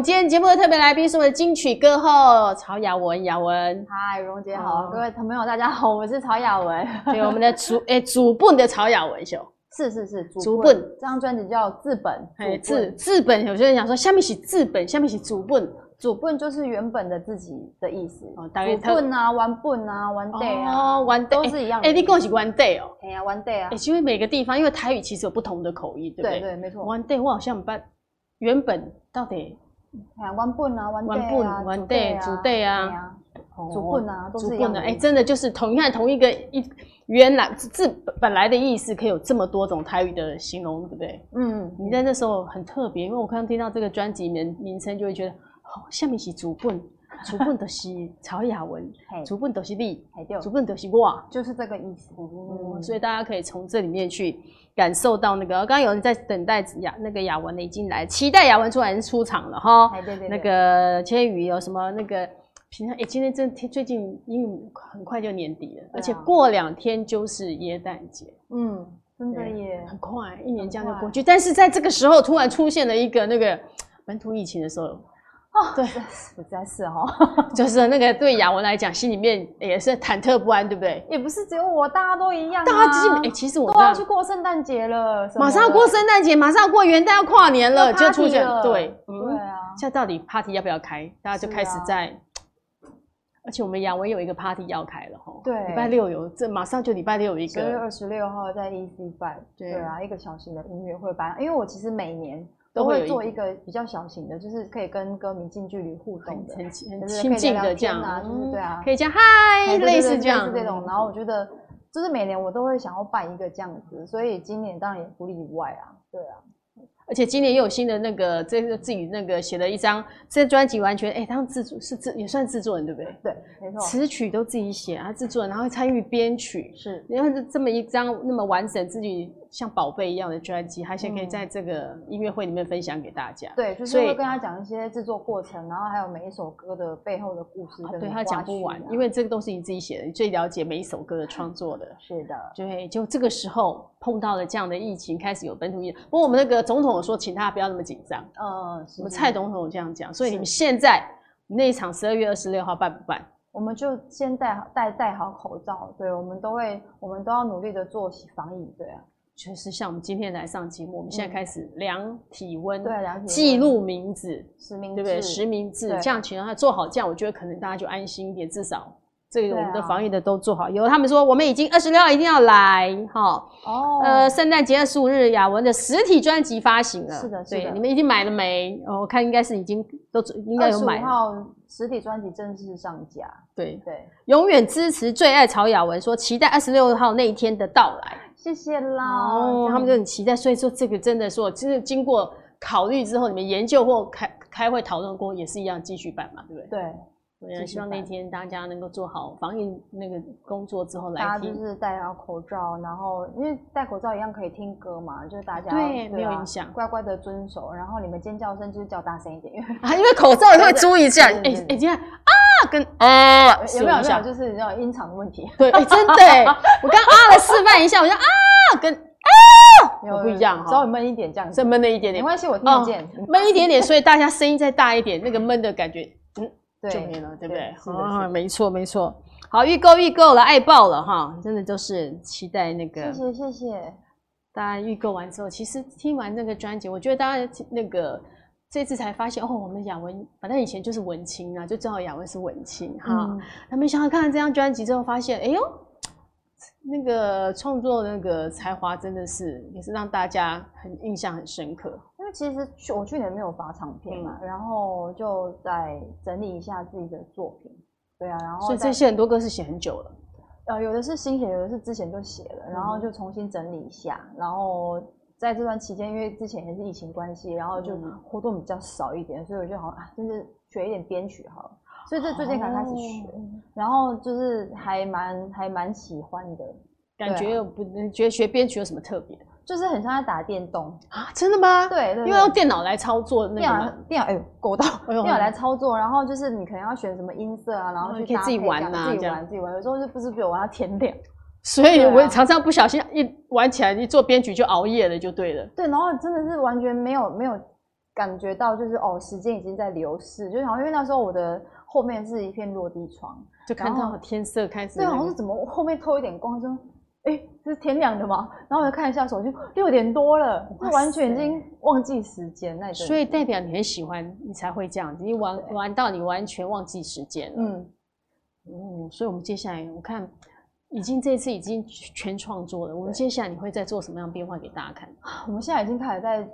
们今天节目的特别来宾是我们的金曲歌后曹雅雯，雅雯。嗨，蓉姐好，各位朋友大家好，我是曹雅雯。对，我们的主诶主本的曹雅文秀。是是是，主本这张专辑叫自本，哎自自本，有些人想说下面是自本，下面是主本，主本就是原本的自己的意思。哦，主本啊，玩本啊，玩 day 啊，哦，原都是一样。哎，你跟我是原地哦。哎呀，玩 day 啊。哎，其实每个地方，因为台语其实有不同的口音，对不对？对对，没错。原地我好像不原本到底。哎呀，原本啊，原地啊，原地，主地啊，主本啊，都是一样的。哎，真的就是同你看同一个一。原来字本来的意思可以有这么多种台语的形容，对不对？嗯，你在那时候很特别，因为我刚刚听到这个专辑名名称，就会觉得哦，下面是主本，主本都是曹雅文，主本都是你，主本都是我，就是这个意思。嗯，所以大家可以从这里面去感受到那个，刚刚有人在等待雅那个雅文的已经来，期待雅文出来出场了哈。对对对，那个千羽有什么那个？平常哎，今天真最近因为很快就年底了，啊、而且过两天就是耶诞节。嗯，真的耶，很快，一年这样就过去。但是在这个时候，突然出现了一个那个本土疫情的时候，哦，对，实在是哦，就是那个对雅文来讲，心里面也是忐忑不安，对不对？也不是只有我，大家都一样、啊。大家其实哎，其实我都要去过圣诞节了，马上要过圣诞节，马上要过元旦，要跨年了，就出现对，嗯、对啊。现在到底 party 要不要开？大家就开始在。而且我们雅文有一个 party 要开了哈，对，礼拜六有，这马上就礼拜六有一个，十月二十六号在 EC Five，对啊，一个小型的音乐会吧。因为我其实每年都会做一个比较小型的，就是可以跟歌迷近距离互动的，很亲近的这样，就是对啊，可以这样嗨，类似这样这种。然后我觉得，就是每年我都会想要办一个这样子，所以今年当然也不例外啊，对啊。而且今年又有新的那个，这个自己那个写了一张，这专辑完全哎，当制作是制也算制作人对不对？对，没错。词曲都自己写啊，制作人然后参与编曲，是，你看这这么一张那么完整自己。像宝贝一样的专辑，他先可以在这个音乐会里面分享给大家。对，就是会跟他讲一些制作过程，然后还有每一首歌的背后的故事。对，他讲不完，因为这个都是你自己写的，你最了解每一首歌的创作的。是的，对，就这个时候碰到了这样的疫情，开始有本土疫情。不过我们那个总统说，请大家不要那么紧张。嗯，我们蔡总统这样讲，所以你们现在那一场十二月二十六号办不办？我们就先戴戴戴好口罩。对，我们都会，我们都要努力的做防疫。对啊。就是像我们今天来上节目，我们现在开始量体温，对，量体温，记录名字，实名，对不对？实名制，这样请让他做好，这样我觉得可能大家就安心一点，至少这个我们的防疫的都做好。有他们说我们已经二十六号一定要来，哈，哦，呃，圣诞节二十五日雅文的实体专辑发行了，是的，是的，你们已经买了没？哦，我看应该是已经都应该有买。二十五号实体专辑正式上架，对对，永远支持最爱曹雅文，说期待二十六号那一天的到来。谢谢啦，哦，他们就很期待，所以说这个真的说，就是经过考虑之后，你们研究或开开会讨论过，也是一样继续办嘛，对不对？对，我也希望那天大家能够做好防疫那个工作之后来听。大家就是戴好口罩，然后因为戴口罩一样可以听歌嘛，就是大家对没有影响，乖乖的遵守。然后你们尖叫声就是叫大声一点，因为啊，因为口罩也会注意一下，哎哎，这样啊。跟啊，有没有没有，就是那种音场的问题。对，哎，真的，我刚啊了示范一下，我就啊，跟啊，有不一样，稍微闷一点这样，再闷了一点点，没关系，我听得见，闷一点点，所以大家声音再大一点，那个闷的感觉，就没了，对不对？啊，没错没错，好，预购预购了，爱爆了哈，真的就是期待那个，谢谢谢谢，大家预购完之后，其实听完这个专辑，我觉得大家那个。这次才发现哦，我们雅文反正以前就是文青啊，就知道雅文是文青哈。他没想到看了这张专辑之后，发现哎呦，那个创作那个才华真的是也是让大家很印象很深刻。其实去我去年没有发唱片嘛，嗯、然后就在整理一下自己的作品。对啊，然后所以这些很多歌是写很久了，呃，有的是新写，有的是之前就写了，然后就重新整理一下，然后。在这段期间，因为之前也是疫情关系，然后就活动比较少一点，嗯、所以我就好像啊，就是学一点编曲好了。所以这最近才开始学，哦、然后就是还蛮还蛮喜欢的。感觉有不？你觉得学编曲有什么特别？就是很像在打电动啊？真的吗？对，因为用电脑来操作那个。电脑电脑哎呦，勾到电脑来操作，然后就是你可能要选什么音色啊，然后去可以，自己玩啊，自己玩自己玩。有时候就不知不觉玩到天亮。所以我常常不小心一玩起来，一做编曲就熬夜了，就对了。对，然后真的是完全没有没有感觉到就是哦，时间已经在流逝，就好像因为那时候我的后面是一片落地窗，就看到天色开始、那个。对，好像是怎么后面透一点光，说哎，这是天亮的吗？然后我就看一下手机，六点多了，完全已经忘记时间那种。所以代表你很喜欢，你才会这样子，你玩玩到你完全忘记时间了。嗯，嗯，所以我们接下来我看。已经这次已经全创作了，我们接下来你会再做什么样的变化给大家看？我们现在已经开始在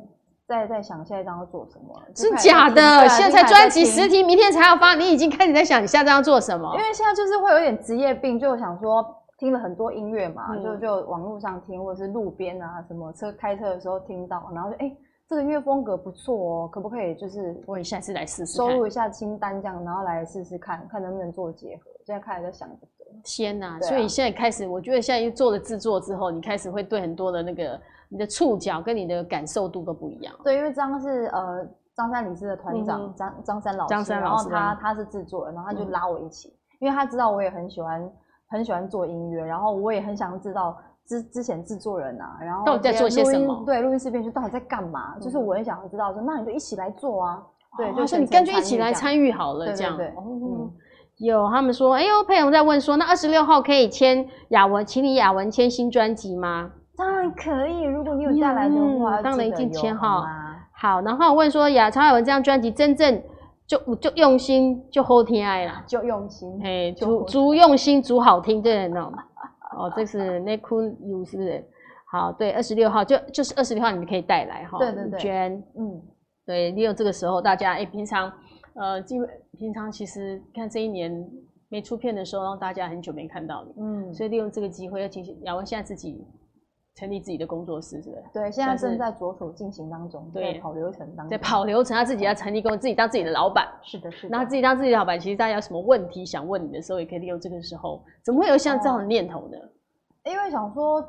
在在想下一张要做什么，真假的？现在才专辑实体，明天才要发，你已经开始在想你下一张要做什么？因为现在就是会有点职业病，就想说听了很多音乐嘛，嗯、就就网络上听，或者是路边啊什么车开车的时候听到，然后就哎、欸、这个音乐风格不错哦，可不可以就是我下次来试试收入一下清单这样，然后来试试看看能不能做结合。现在开始在想这个。天呐、啊！所以现在开始，我觉得现在又做了制作之后，你开始会对很多的那个你的触角跟你的感受度都不一样。对，因为张是呃张三李四的团长张张三老师，三老師然后他他是制作人，然后他就拉我一起，嗯、因为他知道我也很喜欢很喜欢做音乐，然后我也很想知道之之前制作人啊，然后到底在做些什么？对，录音室编剧到底在干嘛？嗯、就是我很想要知道说，那你就一起来做啊！对，就是你干脆一起来参与好了，这样。对，对，对，嗯。有他们说，哎呦，佩蓉在问说，那二十六号可以签雅文，请你雅文签新专辑吗？当然可以，如果你有带来的话，嗯、当然一定签哈。好，然后问说，雅超雅文这张专辑真正就就用心就好听爱啦，就用心，嘿，足足用心足好听，对的哦。哦，这是内裤有是不是？好，对，二十六号就就是二十六号，你们可以带来哈。对对对，捐，嗯，对，利用这个时候，大家哎、欸，平常。呃，基本平常其实看这一年没出片的时候，让大家很久没看到你，嗯，所以利用这个机会要进行。雅文现在自己成立自己的工作室，是不是？对，现在正在着手进行当中，对，在跑流程当中，在跑流程，他自己要成立公司，自己当自己的老板，是的，是的。那自己当自己的老板，其实大家有什么问题想问你的时候，也可以利用这个时候。怎么会有像这样的念头呢？哦、因为想说，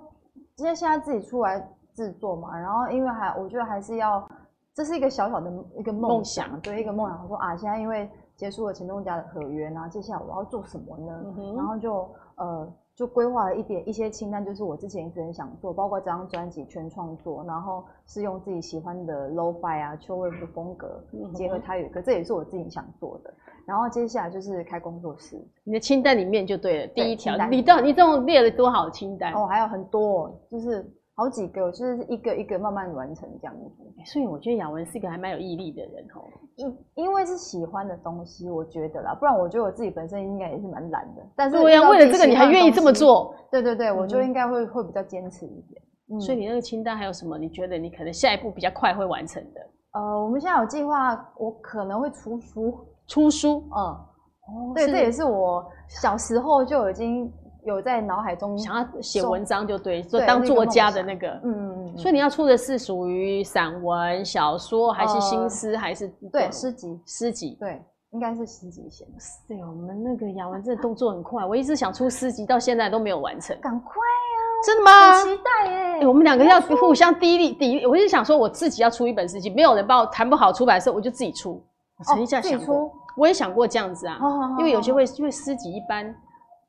因为现在自己出来制作嘛，然后因为还我觉得还是要，这是一个小小的一个梦想，想，对，一个梦想。我说啊，现在因为。结束了钱东家的合约，然后接下来我要做什么呢？嗯、然后就呃就规划了一点一些清单，就是我之前一直很想做，包括这张专辑全创作，然后是用自己喜欢的 Lo-Fi 啊、秋味的风格结合台语歌，这也是我自己想做的。然后接下来就是开工作室，你的清单里面就对了，第一条，你到你这种列了多少清单？哦，还有很多，就是。好几个，就是一个一个慢慢完成这样子。所以我觉得雅文是一个还蛮有毅力的人哦。因因为是喜欢的东西，我觉得啦，不然我觉得我自己本身应该也是蛮懒的。但是，对呀，为了这个你还愿意这么做？对对对，我就应该会会比较坚持一点。嗯。所以你那个清单还有什么？你觉得你可能下一步比较快会完成的？呃，我们现在有计划，我可能会出书。出书？嗯。哦。对，这也是我小时候就已经。有在脑海中想要写文章，就对，就当作家的那个，嗯嗯嗯。所以你要出的是属于散文、小说，还是新诗，还是对诗集？诗集，对，应该是诗集写的。对，我们那个雅文这个动作很快，我一直想出诗集，到现在都没有完成。赶快啊！真的吗？很期待耶！我们两个要互相砥砺砥砺。我一直想说，我自己要出一本诗集，没有人帮我谈不好出版社，我就自己出。我曾经这样想过，我也想过这样子啊，因为有些会因为诗集一般。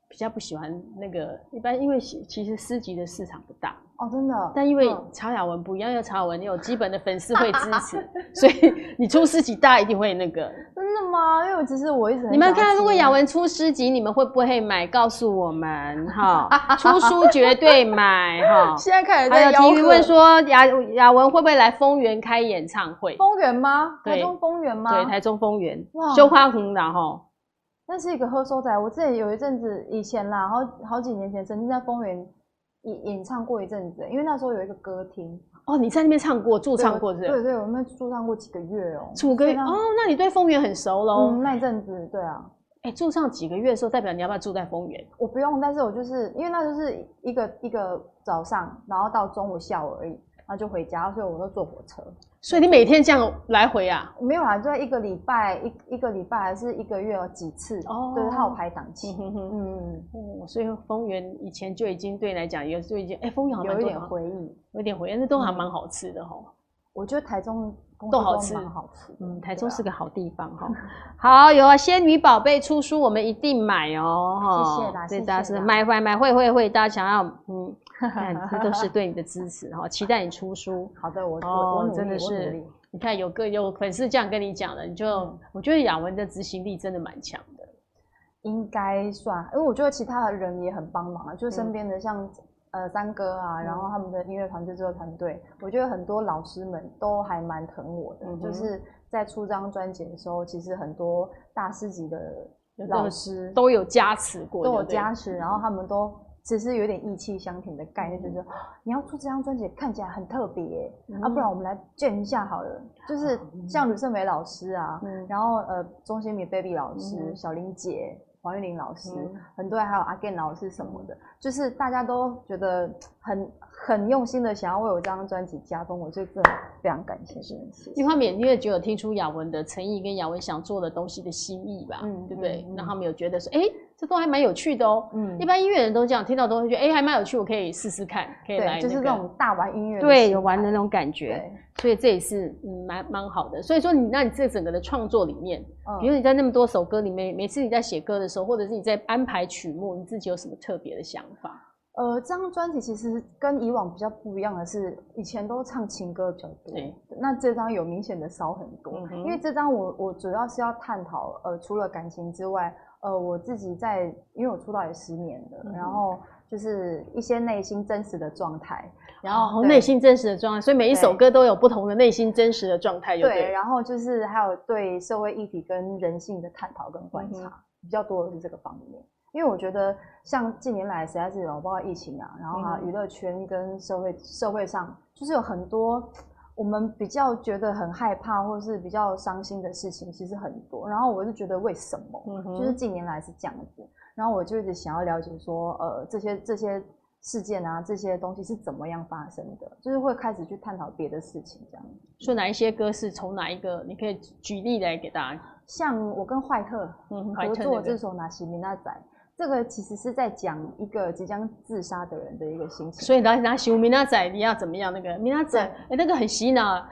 比较不喜欢那个一般，因为其实诗集的市场不大哦，真的。但因为曹雅文不一样，因为曹雅文你有基本的粉丝会支持，所以你出诗集，大家一定会那个。真的吗？因为其实我一直你们看，如果雅文出诗集，你们会不会买？告诉我们哈，出书绝对买哈。现在开始还有体育问说雅雅文会不会来丰原开演唱会？丰原吗？台中丰原吗？对，台中丰原。哇，修花红然后。那是一个喝收仔，我之前有一阵子以前啦，好好几年前曾经在丰原演演唱过一阵子，因为那时候有一个歌厅哦，你在那边唱过驻唱过是？对对，我们驻唱过几个月哦，几个月哦，那你对丰原很熟喽？嗯，那一阵子对啊，哎，驻唱几个月的时候，代表你要不要住在丰原？我不用，但是我就是因为那就是一个一个早上，然后到中午下午而已。那就回家，所以我都坐火车。所以你每天这样来回啊？没有啊，就在一个礼拜一一个礼拜还是一个月有几次哦，就是他有排档期。嗯嗯嗯。所以丰原以前就已经对你来讲，有就已经哎，丰原好有一点回忆，有点回忆，那都还蛮好吃的哈。我觉得台中。都好吃，好吃。嗯，台中是个好地方哈。好，有啊，仙女宝贝出书，我们一定买哦。谢谢啦，谢谢大家是买买买会会会，大家想要嗯，这都是对你的支持哈。期待你出书。好的，我我我真的是你看有个有粉丝这样跟你讲了，你就、嗯、我觉得雅文的执行力真的蛮强的，应该算，因为我觉得其他的人也很帮忙啊，就身边的像、嗯、呃三哥啊，然后他们的音乐团队、制作团队，我觉得很多老师们都还蛮疼我的，嗯、就是在出这张专辑的时候，其实很多大师级的老师都有加持过，都有加持，然后他们都。只是有点意气相挺的概念，就是说你要出这张专辑，看起来很特别，嗯、啊，不然我们来见一下好了。就是像吕胜美老师啊，嗯、然后呃，钟欣米 baby 老师、嗯、小林姐、黄玉玲老师，嗯、很多人还有阿 Gen 老师什么的，就是大家都觉得很很用心的想要为我这张专辑加分，我就真的非常感谢这件事。一方面，因为只有听出雅文的诚意跟雅文想做的东西的心意吧，嗯，对不对？让、嗯、他们有觉得说，哎、欸。这都还蛮有趣的哦，嗯，一般音乐人都这样，听到都会觉得，哎、欸，还蛮有趣，我可以试试看，可以来、那个，就是这种大玩音乐，对，有玩的那种感觉，所以这也是嗯蛮蛮好的。所以说你，那你这整个的创作里面，嗯、比如你在那么多首歌里面，每次你在写歌的时候，或者是你在安排曲目，你自己有什么特别的想法？呃，这张专辑其实跟以往比较不一样的是，以前都唱情歌比较多，那这张有明显的少很多，嗯、因为这张我我主要是要探讨，呃，除了感情之外。呃，我自己在，因为我出道也十年了，嗯、然后就是一些内心真实的状态，然后内心真实的状态，所以每一首歌都有不同的内心真实的状态，对，对，然后就是还有对社会议题跟人性的探讨跟观察，嗯、比较多的是这个方面。因为我觉得像近年来实在是有包括疫情啊，然后啊娱乐圈跟社会社会上就是有很多。我们比较觉得很害怕，或者是比较伤心的事情，其实很多。然后我就觉得为什么？嗯、就是近年来是这样子。然后我就一直想要了解说，呃，这些这些事件啊，这些东西是怎么样发生的？就是会开始去探讨别的事情，这样。说哪一些歌是从哪一个？你可以举例来给大家。像我跟坏特合作这首《那西米娜仔》。这个其实是在讲一个即将自杀的人的一个心情，所以拿拿西米娜仔，你要怎么样？那个米娜仔，哎，那个很洗脑，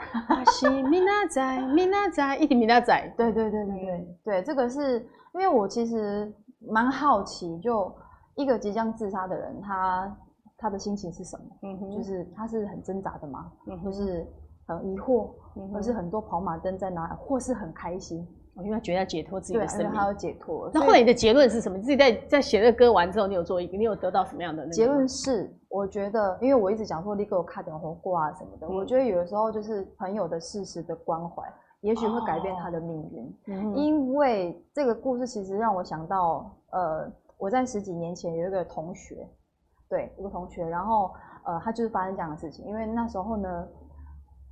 西米娜仔，米娜仔，一点米娜仔，对对对对对对，这个是因为我其实蛮好奇，就一个即将自杀的人，他他的心情是什么？嗯哼，就是他是很挣扎的吗？嗯，就是很疑惑，嗯哼，或是很多跑马灯在哪里，或是很开心。因为他觉得要解脱自己的生命，他要解脱。那后来你的结论是什么？你自己在在写这个歌完之后，你有做一个，你有得到什么样的那个？结论是，我觉得，因为我一直讲说你给我卡点红挂啊什么的，嗯、我觉得有的时候就是朋友的事实的关怀，也许会改变他的命运。哦、因为这个故事其实让我想到，呃，我在十几年前有一个同学，对，一个同学，然后呃，他就是发生这样的事情。因为那时候呢，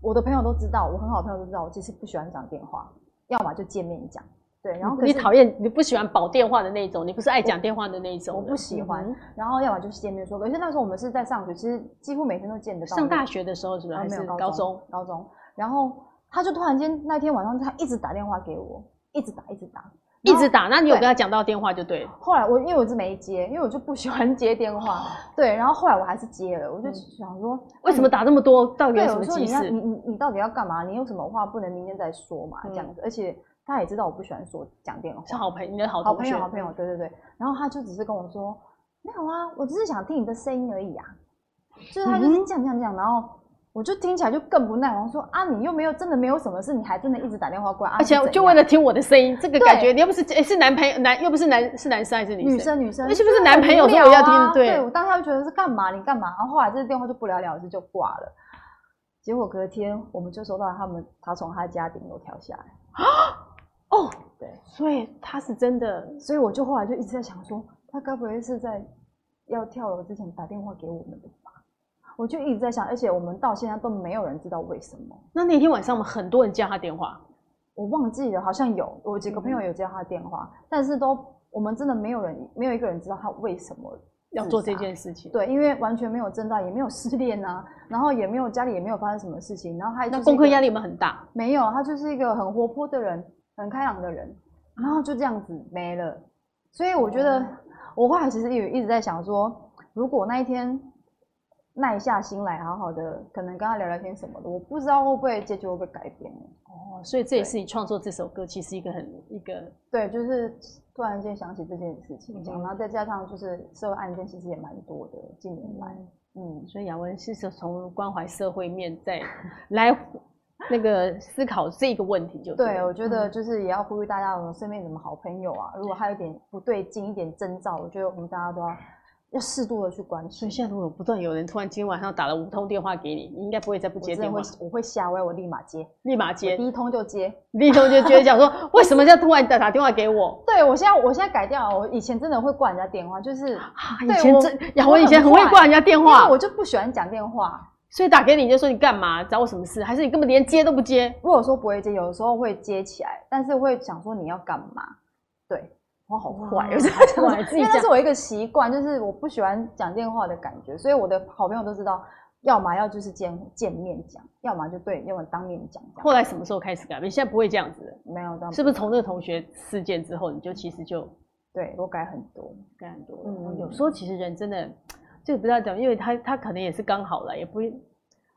我的朋友都知道，我很好的朋友都知道，我其实不喜欢讲电话。要么就见面讲，对，然后你讨厌你不喜欢保电话的那种，你不是爱讲电话的那种，我不喜欢。然后要么就是见面说，而且那时候我们是在上学，其实几乎每天都见得到。上大学的时候是不是？还是高中？高中。然后他就突然间那天晚上，他一直打电话给我，一直打，一直打，一直打。那你有跟他讲到电话就对。后来我因为我是没接，因为我就不喜欢接电话。对，然后后来我还是接了，我就想说，为什么打这么多？到底有什么急事？你你你到底要干嘛？你有什么话不能明天再说嘛？这样子，而且。他也知道我不喜欢说讲电话，是好朋友，你的好好朋友，好朋友，对对对。然后他就只是跟我说，没有啊，我只是想听你的声音而已啊。就是他就是这样这样这样，然后我就听起来就更不耐烦，说啊，你又没有真的没有什么事，你还真的一直打电话过来，而且就为了听我的声音，这个感觉你又不是诶是男朋友男又不是男是男生还是女生？女生女生，那是不是男朋友说我要听？对，我当下就觉得是干嘛？你干嘛？然后后来这个电话就不了了之就挂了。结果隔天我们就收到他们他从他家顶楼跳下来啊。哦，对，所以他是真的，所以我就后来就一直在想说，他该不会是在要跳楼之前打电话给我们的吧？我就一直在想，而且我们到现在都没有人知道为什么。那那天晚上我们很多人接他电话，我忘记了，好像有，我几个朋友有接他电话，嗯、但是都我们真的没有人，没有一个人知道他为什么要做这件事情。对，因为完全没有征兆，也没有失恋啊，然后也没有家里也没有发生什么事情，然后他那功课压力有没有很大？没有，他就是一个很活泼的人。很开朗的人，然后就这样子没了，所以我觉得我后来其实也一直在想说，如果那一天耐下心来，好好的，可能跟他聊聊天什么的，我不知道会不会结局会不会改变哦，所以这也是你创作这首歌其实一个很一个对，就是突然间想起这件事情，嗯、然后再加上就是社会案件其实也蛮多的，近年来，嗯，嗯，所以雅文是从关怀社会面在来。那个思考这个问题就对。对，我觉得就是也要呼吁大家，我们身边什么好朋友啊，如果他有点不对劲一点征兆，我觉得我们大家都要。要适度的去关心。所以现在如果不断有人突然今天晚上打了五通电话给你，你应该不会再不接电话。我会吓歪，我立马接，立马接，第一通就接，第一通就接，讲说 为什么要突然打打电话给我？对，我现在我现在改掉了，我以前真的会挂人家电话，就是、啊、以前真，雅文以前很会挂人家电话，我就不喜欢讲电话，所以打给你就说你干嘛，找我什么事，还是你根本连接都不接？如果说不会接，有的时候会接起来，但是会想说你要干嘛？对。我好 坏，有时候因为那是我一个习惯，就是我不喜欢讲电话的感觉，所以我的好朋友都知道，要么要就是见见面讲，要么就对，要么当面讲。后来什么时候开始改变？现在不会这样子了，没有，是不是从那个同学事件之后，你就其实就对我改很多，改很多。嗯，有时候其实人真的这个不要讲，因为他他可能也是刚好了，也不，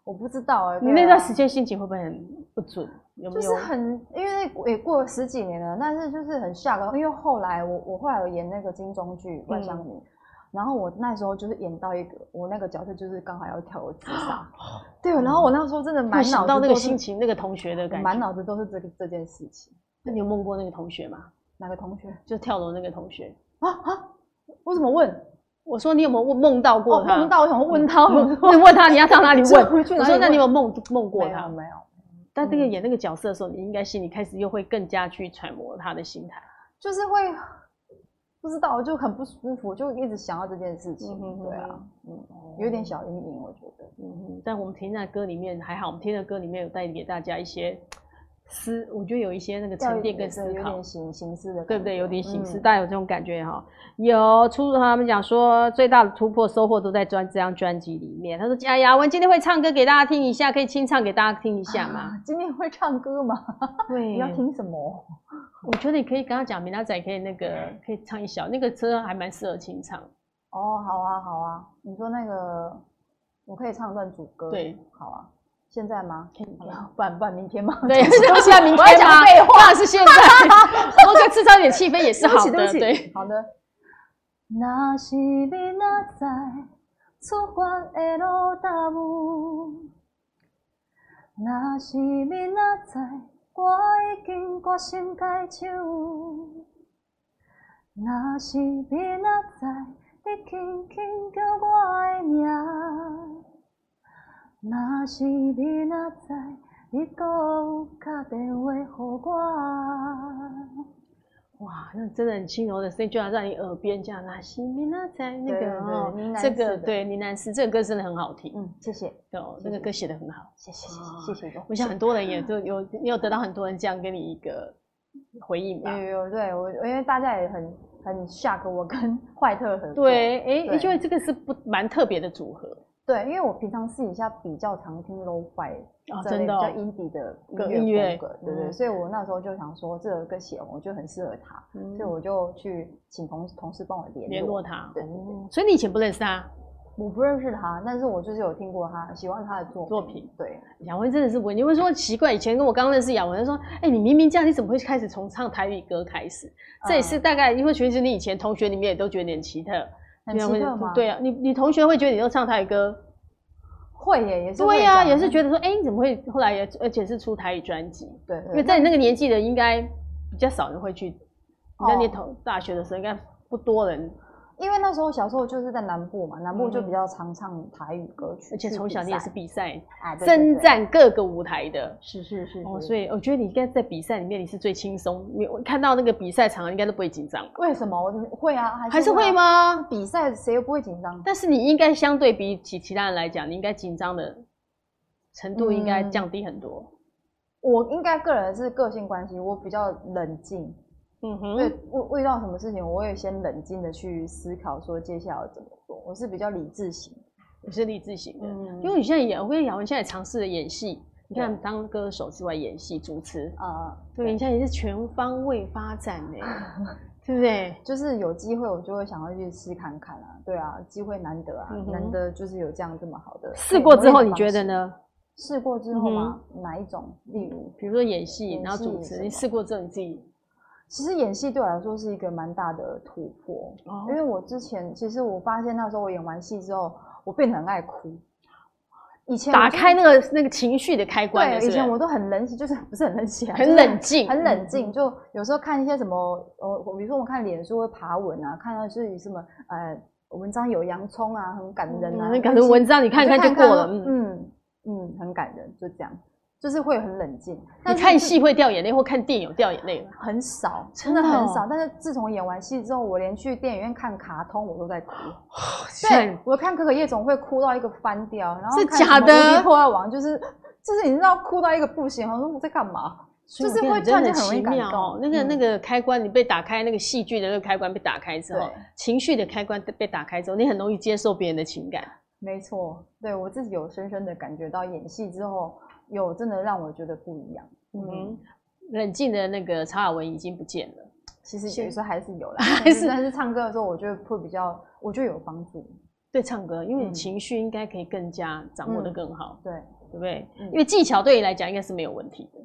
我不知道哎，你那段时间心情会不会很不准？有没有就是很，因为也过了十几年了，但是就是很吓到，因为后来我我后来有演那个金钟剧《外乡女》，然后我那时候就是演到一个我那个角色就是刚好要跳楼自杀，对，然后我那时候真的满脑子到那个心情，那个同学的感觉，满脑子都是这个这件事情。那你有梦过那个同学吗？哪个同学？就跳楼那个同学啊啊！我怎么问？我说你有没有梦梦到过他？梦到我想问他，你问他你要到哪里 问？我说那你有没有梦梦过他？没有。但这个演那个角色的时候，你应该心里开始又会更加去揣摩他的心态，就是会不知道就很不舒服，就一直想到这件事情。嗯、对啊，嗯，有点小阴影，我觉得。嗯哼，但我们听在歌里面还好，我们听的歌里面有带给大家一些思，我觉得有一些那个沉淀跟思考，有点形形式的，对不对？有点形式，大家有这种感觉哈。有出他们讲说最大的突破收获都在专这张专辑里面。他说：“哎呀，我今天会唱歌给大家听一下，可以清唱给大家听一下吗？”啊、今天会唱歌吗？对，你要听什么？我觉得你可以跟他讲，明仔可以那个可以唱一小那个车还蛮适合清唱。哦，好啊，好啊。你说那个我可以唱段主歌，对，好啊。现在吗？不然不然明天吗？对，是现在明天吗？当然是现在，我觉得制造一点气氛也是好的。对好的。若是你若知出发的路耽误，若是你若知我已经决心改手，若是你若知你轻轻叫我的名，若是你若知你搁有打电话给我。哇，那真的很轻柔的声音，就要在你耳边这样拉西米娜在那个哦，这个对呢喃诗，这个歌真的很好听。嗯，谢谢。哦，这个歌写的很好。谢谢谢谢谢谢。我想很多人也都有，你有得到很多人这样给你一个回应吧？有有对我，因为大家也很很 shock 我跟 坏特合作。对，哎，因为这个是不蛮特别的组合。对，因为我平常私底下比较常听 Lo-Fi，哦，真的，比较 indie 的音乐风格，对对，所以我那时候就想说，这个歌写我觉得很适合他，所以我就去请同同事帮我联联络他。对，所以你以前不认识他？我不认识他，但是我就是有听过他，喜欢他的作作品。对，雅文真的是文，你会说奇怪，以前跟我刚认识雅文，他说，哎，你明明这样，你怎么会开始从唱台语歌开始？这也是大概因为其实你以前同学里面也都觉得你很奇特，很奇特吗？对啊，你你同学会觉得你都唱台语歌？会耶，也是对呀，也是觉得说，哎，你怎么会后来也而且是出台语专辑？对，因为在你那个年纪的，应该比较少人会去。你在念大学的时候，应该不多人。因为那时候小时候就是在南部嘛，南部就比较常唱台语歌曲，而且从小你也是比赛，征战各个舞台的。是是是。哦，所以我觉得你应该在比赛里面你是最轻松，你看到那个比赛场应该都不会紧张。为什么？我会啊，还是会吗？比赛谁又不会紧张？但是你应该相对比起其他人来讲，你应该紧张的。程度应该降低很多。嗯、我应该个人是个性关系，我比较冷静。嗯哼，对，遇遇到什么事情，我会先冷静的去思考，说接下来要怎么做。我是比较理智型，我是理智型的。嗯，因为你现在演，我跟雅文现在尝试着演戏。你看，当歌手之外，演戏、主持啊，对，对你现在也是全方位发展呢，对不对？就是有机会，我就会想要去试看看啊。对啊，机会难得啊，嗯、难得就是有这样这么好的。试过之后，你觉得呢？试过之后吗？嗯、哪一种？例如，比如说演戏，然后主持。你试过之后，你自己其实演戏对我来说是一个蛮大的突破，哦、因为我之前其实我发现那时候我演完戏之后，我变得很爱哭。以前打开那个那个情绪的开关的。对，以前我都很冷血，就是不是很冷血，很冷静，很冷静。就有时候看一些什么，呃，比如说我们看脸书会爬文啊，看到是什么呃文章有洋葱啊，很感人啊，感人文章你看看就过了，嗯嗯，很感人，就这样。就是会很冷静。你看戏会掉眼泪，或看电影掉眼泪很少，真的很少。但是自从演完戏之后，我连去电影院看卡通我都在哭。对，我看《可可夜总会》哭到一个翻掉，然后是假的破坏王》，就是就是你知道哭到一个不行。我说我在干嘛？就是会突然间很容易感动。那个那个开关你被打开，那个戏剧的那个开关被打开之后，情绪的开关被打开之后，你很容易接受别人的情感。没错，对我自己有深深的感觉到演戏之后。有真的让我觉得不一样，嗯，冷静的那个曹雅文已经不见了。其实有时候还是有啦，还是但是唱歌的时候，我觉得会比较，我觉得有帮助。对唱歌，因为你情绪应该可以更加掌握的更好，对，对不对？因为技巧对你来讲应该是没有问题的，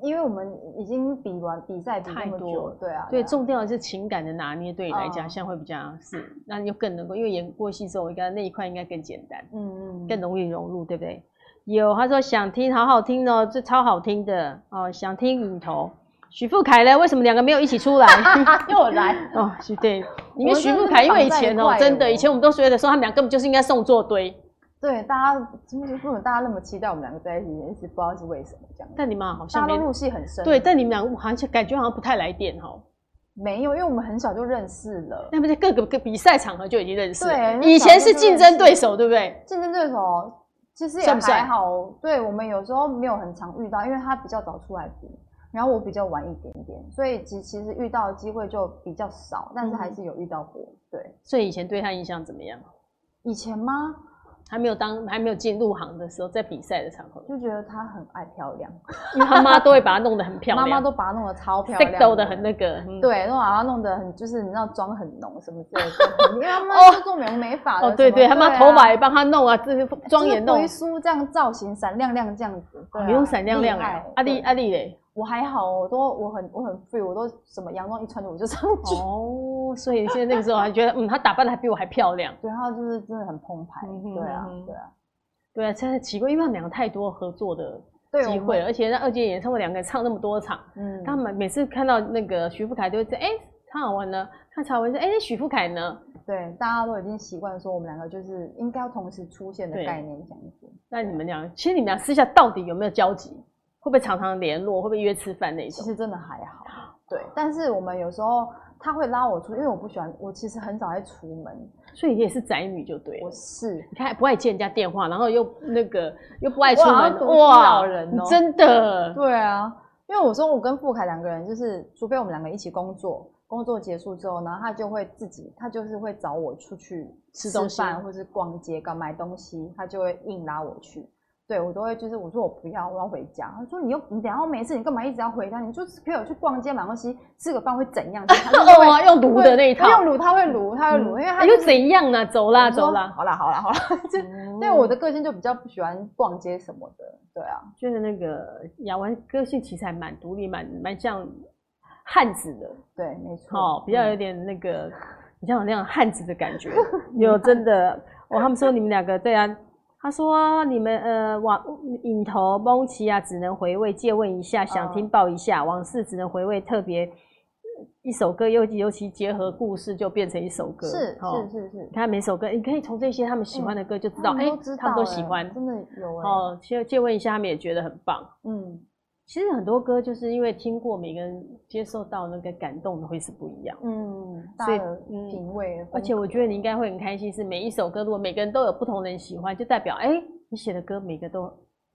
因为我们已经比完比赛太多，对啊，对，重要的是情感的拿捏，对你来讲现在会比较是，那你就更能够，因为演过戏之后，应该那一块应该更简单，嗯嗯，更容易融入，对不对？有，他说想听，好好听哦，这超好听的哦，想听影头。许富凯呢？为什么两个没有一起出来？又来 哦，对，因为许富凯，因为以前哦，真的，以前我们都觉得说他们俩根本就是应该送作堆。对，大家就是为什么大家那么期待我们两个在一起，一直不知道是为什么这样。但你们好像大家都入戏很深。对，但你们俩好像感觉好像不太来电哈。没有，因为我们很小就认识了，那不是各个个比赛场合就已经认识了。对，以前是竞争对手，对不对？竞争对手。其实也还好，算算对，我们有时候没有很常遇到，因为他比较早出来比，然后我比较晚一点点，所以其其实遇到的机会就比较少，但是还是有遇到过。对，所以以前对他印象怎么样？以前吗？还没有当还没有进入行的时候，在比赛的场合。就觉得她很爱漂亮，因为她妈都会把她弄得很漂亮，妈妈都把她弄得超漂亮，逗得很那个，对，都把她弄得很就是你知道妆很浓什么之类的，因为她妈是做美容美发的，哦对对，她妈头发也帮她弄啊，这些妆也弄，回梳这样造型闪亮亮这样子，不用闪亮亮哎，阿丽阿丽嘞。我还好，我都我很我很 free，我都什么洋装一穿着我就上去。哦，所以现在那个时候还觉得，嗯，她打扮的还比我还漂亮。对，她就是真的很澎湃。对啊，对啊。对啊，真的奇怪，因为他们两个太多合作的机会了，而且在二阶演唱会两个人唱那么多场，嗯，他们每次看到那个徐富凯都会说，哎，曹雅雯呢？看曹雅雯说，哎，那许富凯呢？对，大家都已经习惯说我们两个就是应该要同时出现的概念这样子。那你们俩，其实你们俩私下到底有没有交集？会不会常常联络？会不会约吃饭那种？其实真的还好。对，但是我们有时候他会拉我出，因为我不喜欢，我其实很少爱出门。所以你也是宅女就对了，我是，你看不爱接人家电话，然后又那个又不爱出门，哇，人哦，真的，对啊，因为我说我跟富凯两个人，就是除非我们两个一起工作，工作结束之后，然后他就会自己，他就是会找我出去吃东西，或是逛街、搞买东西，他就会硬拉我去。对，我都会就是我说我不要，我要回家。他说你又你等下没事，你干嘛一直要回家？你就陪我去逛街买东西，吃个饭会怎样？他就 哦啊，用卢的那一套，用卤他会卤，他会卤，因为他又怎样呢？走啦走啦，好啦好啦好啦。就对我的个性就比较不喜欢逛街什么的。对啊，就是那个雅文个性其实还蛮独立，蛮蛮像汉子的。对，没错。哦，比较有点那个，比较有那样汉子的感觉。有真的，哦，他们说你们两个对啊。他说：“你们呃，往影头蒙奇啊，只能回味。借问一下，想听报一下。往事只能回味，特别一首歌，尤其尤其结合故事，就变成一首歌。是是是是。你看每首歌，你可以从这些他们喜欢的歌就知道，哎，他们都喜欢，真的有哦。借借问一下，他们也觉得很棒。嗯。”其实很多歌就是因为听过，每个人接受到那个感动的会是不一样。嗯，所以品味。而且我觉得你应该会很开心，是每一首歌如果每个人都有不同人喜欢，就代表哎、欸，你写的歌每个都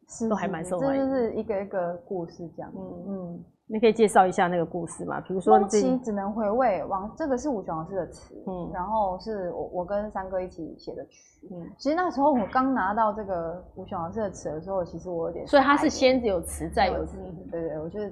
是都还蛮受欢迎。这就是一个一个故事这样。嗯嗯。你可以介绍一下那个故事吗？比如说，蒙奇只能回味。王这个是吴雄老师的词，嗯，然后是我我跟三哥一起写的曲，嗯。其实那时候我刚拿到这个吴雄老师的词的时候，其实我有点，所以他是先有词再有词，对对，我觉得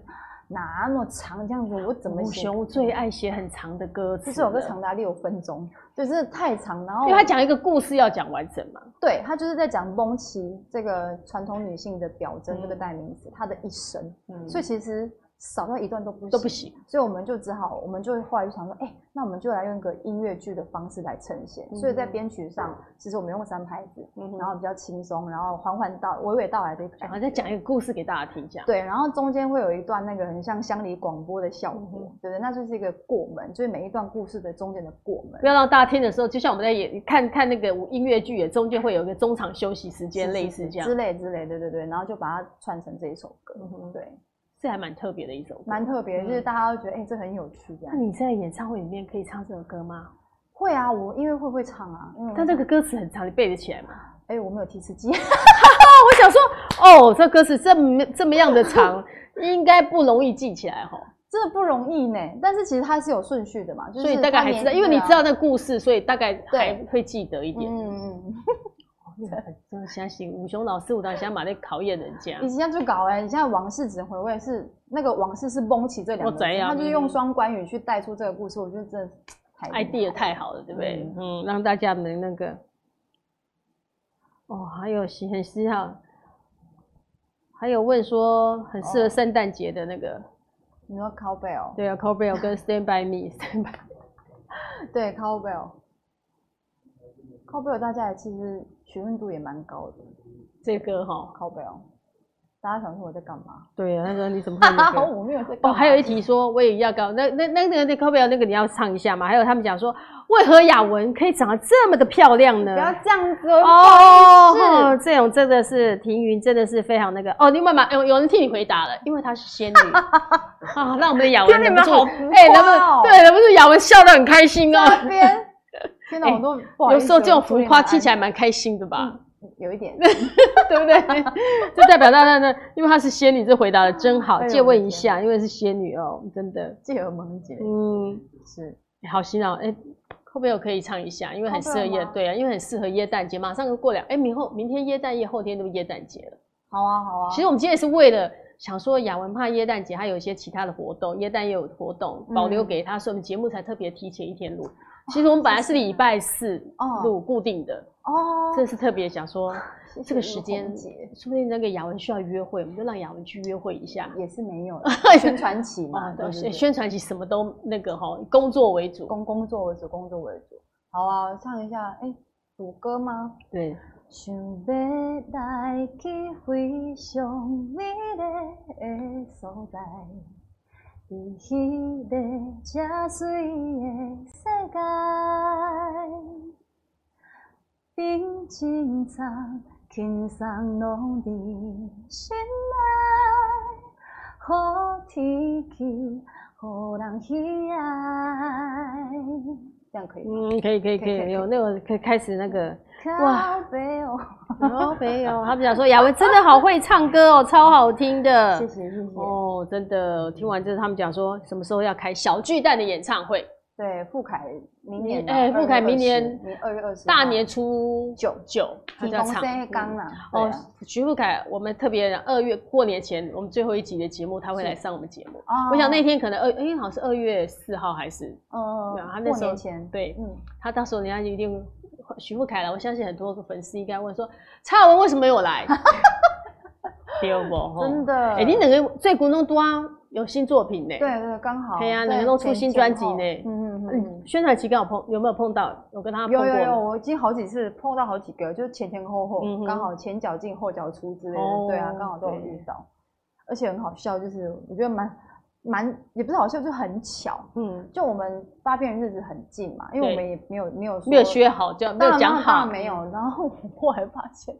那么长这样子，我怎么写？吴雄最爱写很长的歌词，这首歌长达六分钟，就真的太长。然后因为他讲一个故事要讲完整嘛，对，他就是在讲蒙奇这个传统女性的表征，这个代名词，她的一生。嗯，所以其实。少掉一段都不行都不行，所以我们就只好，我们就后来就想说，哎、欸，那我们就来用一个音乐剧的方式来呈现。嗯、所以在编曲上，其实我们用三拍子，嗯、然后比较轻松，然后缓缓到娓娓道来的然后再讲一个故事给大家听，这样。对，然后中间会有一段那个很像乡里广播的效果，嗯、对对，那就是一个过门，就是每一段故事的中间的过门。不要让大家听的时候，就像我们在演看看那个音乐剧，也中间会有一个中场休息时间，类似这样之类之类，对对对，然后就把它串成这一首歌，嗯、对。这还蛮特别的一首歌，蛮特别，就是大家都觉得哎、欸，这很有趣这样。那你在演唱会里面可以唱这首歌吗？会啊，我音乐会会唱啊。但这个歌词很长，你背得起来吗？哎、欸，我没有提词机。我想说，哦，这歌词这么这么样的长，应该不容易记起来哈。真的不容易呢。但是其实它是有顺序的嘛，就是、所以大概还知道，因为你知道那个故事，所以大概还会记得一点。嗯嗯。真的相信武雄老师，我当想把那考验人家。你现在就搞哎、欸，你现在往事只回味是那个往事是蒙起这两个字，他就是用双关语去带出这个故事，我觉得真的太 idea 太好了，对不对？嗯，嗯让大家能那个哦，还有很需要，还有问说很适合圣诞节的那个，哦、你说 cowbell？对啊，cowbell 跟 stand by me，stand by，对 cowbell。靠背大家也其实询问度也蛮高的，这个哈靠背哦，大家想说我在干嘛？对啊，他说你怎么会那个？我没有在。哦，还有一题说我也要高，那那那那个那靠背那个你要唱一下嘛？还有他们讲说，为何雅文可以长得这么的漂亮呢？不要这样子哦，这种真的是庭云真的是非常那个哦，你妈妈有有人替你回答了，因为她是仙女 啊，让我们的雅文忍不住，哎，忍不住，对，忍不住雅文笑得很开心哦。天哪，我都有时候这种浮夸听起来蛮开心的吧？有一点，对不对？就代表大家呢，因为她是仙女，这回答的真好。借问一下，因为是仙女哦，真的。借耳萌姐，嗯，是，好洗脑。哎，会不会可以唱一下？因为很适合耶，对啊，因为很适合耶诞节，马上就过两，哎，明后明天耶诞夜，后天就耶诞节了。好啊，好啊。其实我们今天是为了想说雅文怕耶诞节，还有一些其他的活动，耶诞也有活动，保留给他，所以我们节目才特别提前一天录。其实我们本来是礼拜四录固定的哦，这是特别想说这个时间，说不定那个雅文需要约会，我们就让雅文去约会一下，也是没有 宣传期嘛，对，宣传期什么都那个哈，工作为主，工工作为主，工作为主。好啊，唱一下，哎，主歌吗？对。想要来去非常美丽的所在。在迄个这水的世界，平静长轻松拢伫心内，好天气，好人喜爱。这样可以吗？嗯，可以，可以，可以，有那个可以开始那个。哇，没有，没有，他们讲说雅文真的好会唱歌哦，超好听的。谢谢，谢谢。哦，真的，听完之后他们讲说什么时候要开小巨蛋的演唱会？对，傅凯明年，哎，傅凯明年二月二十，大年初九九他就要唱。哦，徐富凯，我们特别二月过年前，我们最后一集的节目，他会来上我们节目。我想那天可能二，哎，好像是二月四号还是？嗯，他那时候对，嗯，他到时候人家一定。徐富凯了，我相信很多个粉丝应该问说：“蔡文为什么没有来？” 对不？真的？哎、欸，你两个最近拢多啊，有新作品呢。对对，刚好。对啊，两个都出新专辑呢。嗯嗯嗯。宣传期刚好碰，有没有碰到？有跟他碰过？有有有，我已经好几次碰到好几个，就是前前后后，刚好前脚进后脚出之类的。对啊，刚好都有遇到，而且很好笑，就是我觉得蛮。蛮也不是好笑，就很巧。嗯，就我们发片的日子很近嘛，因为我们也没有没有没有学好，就没有讲好，没有。然后后来发现，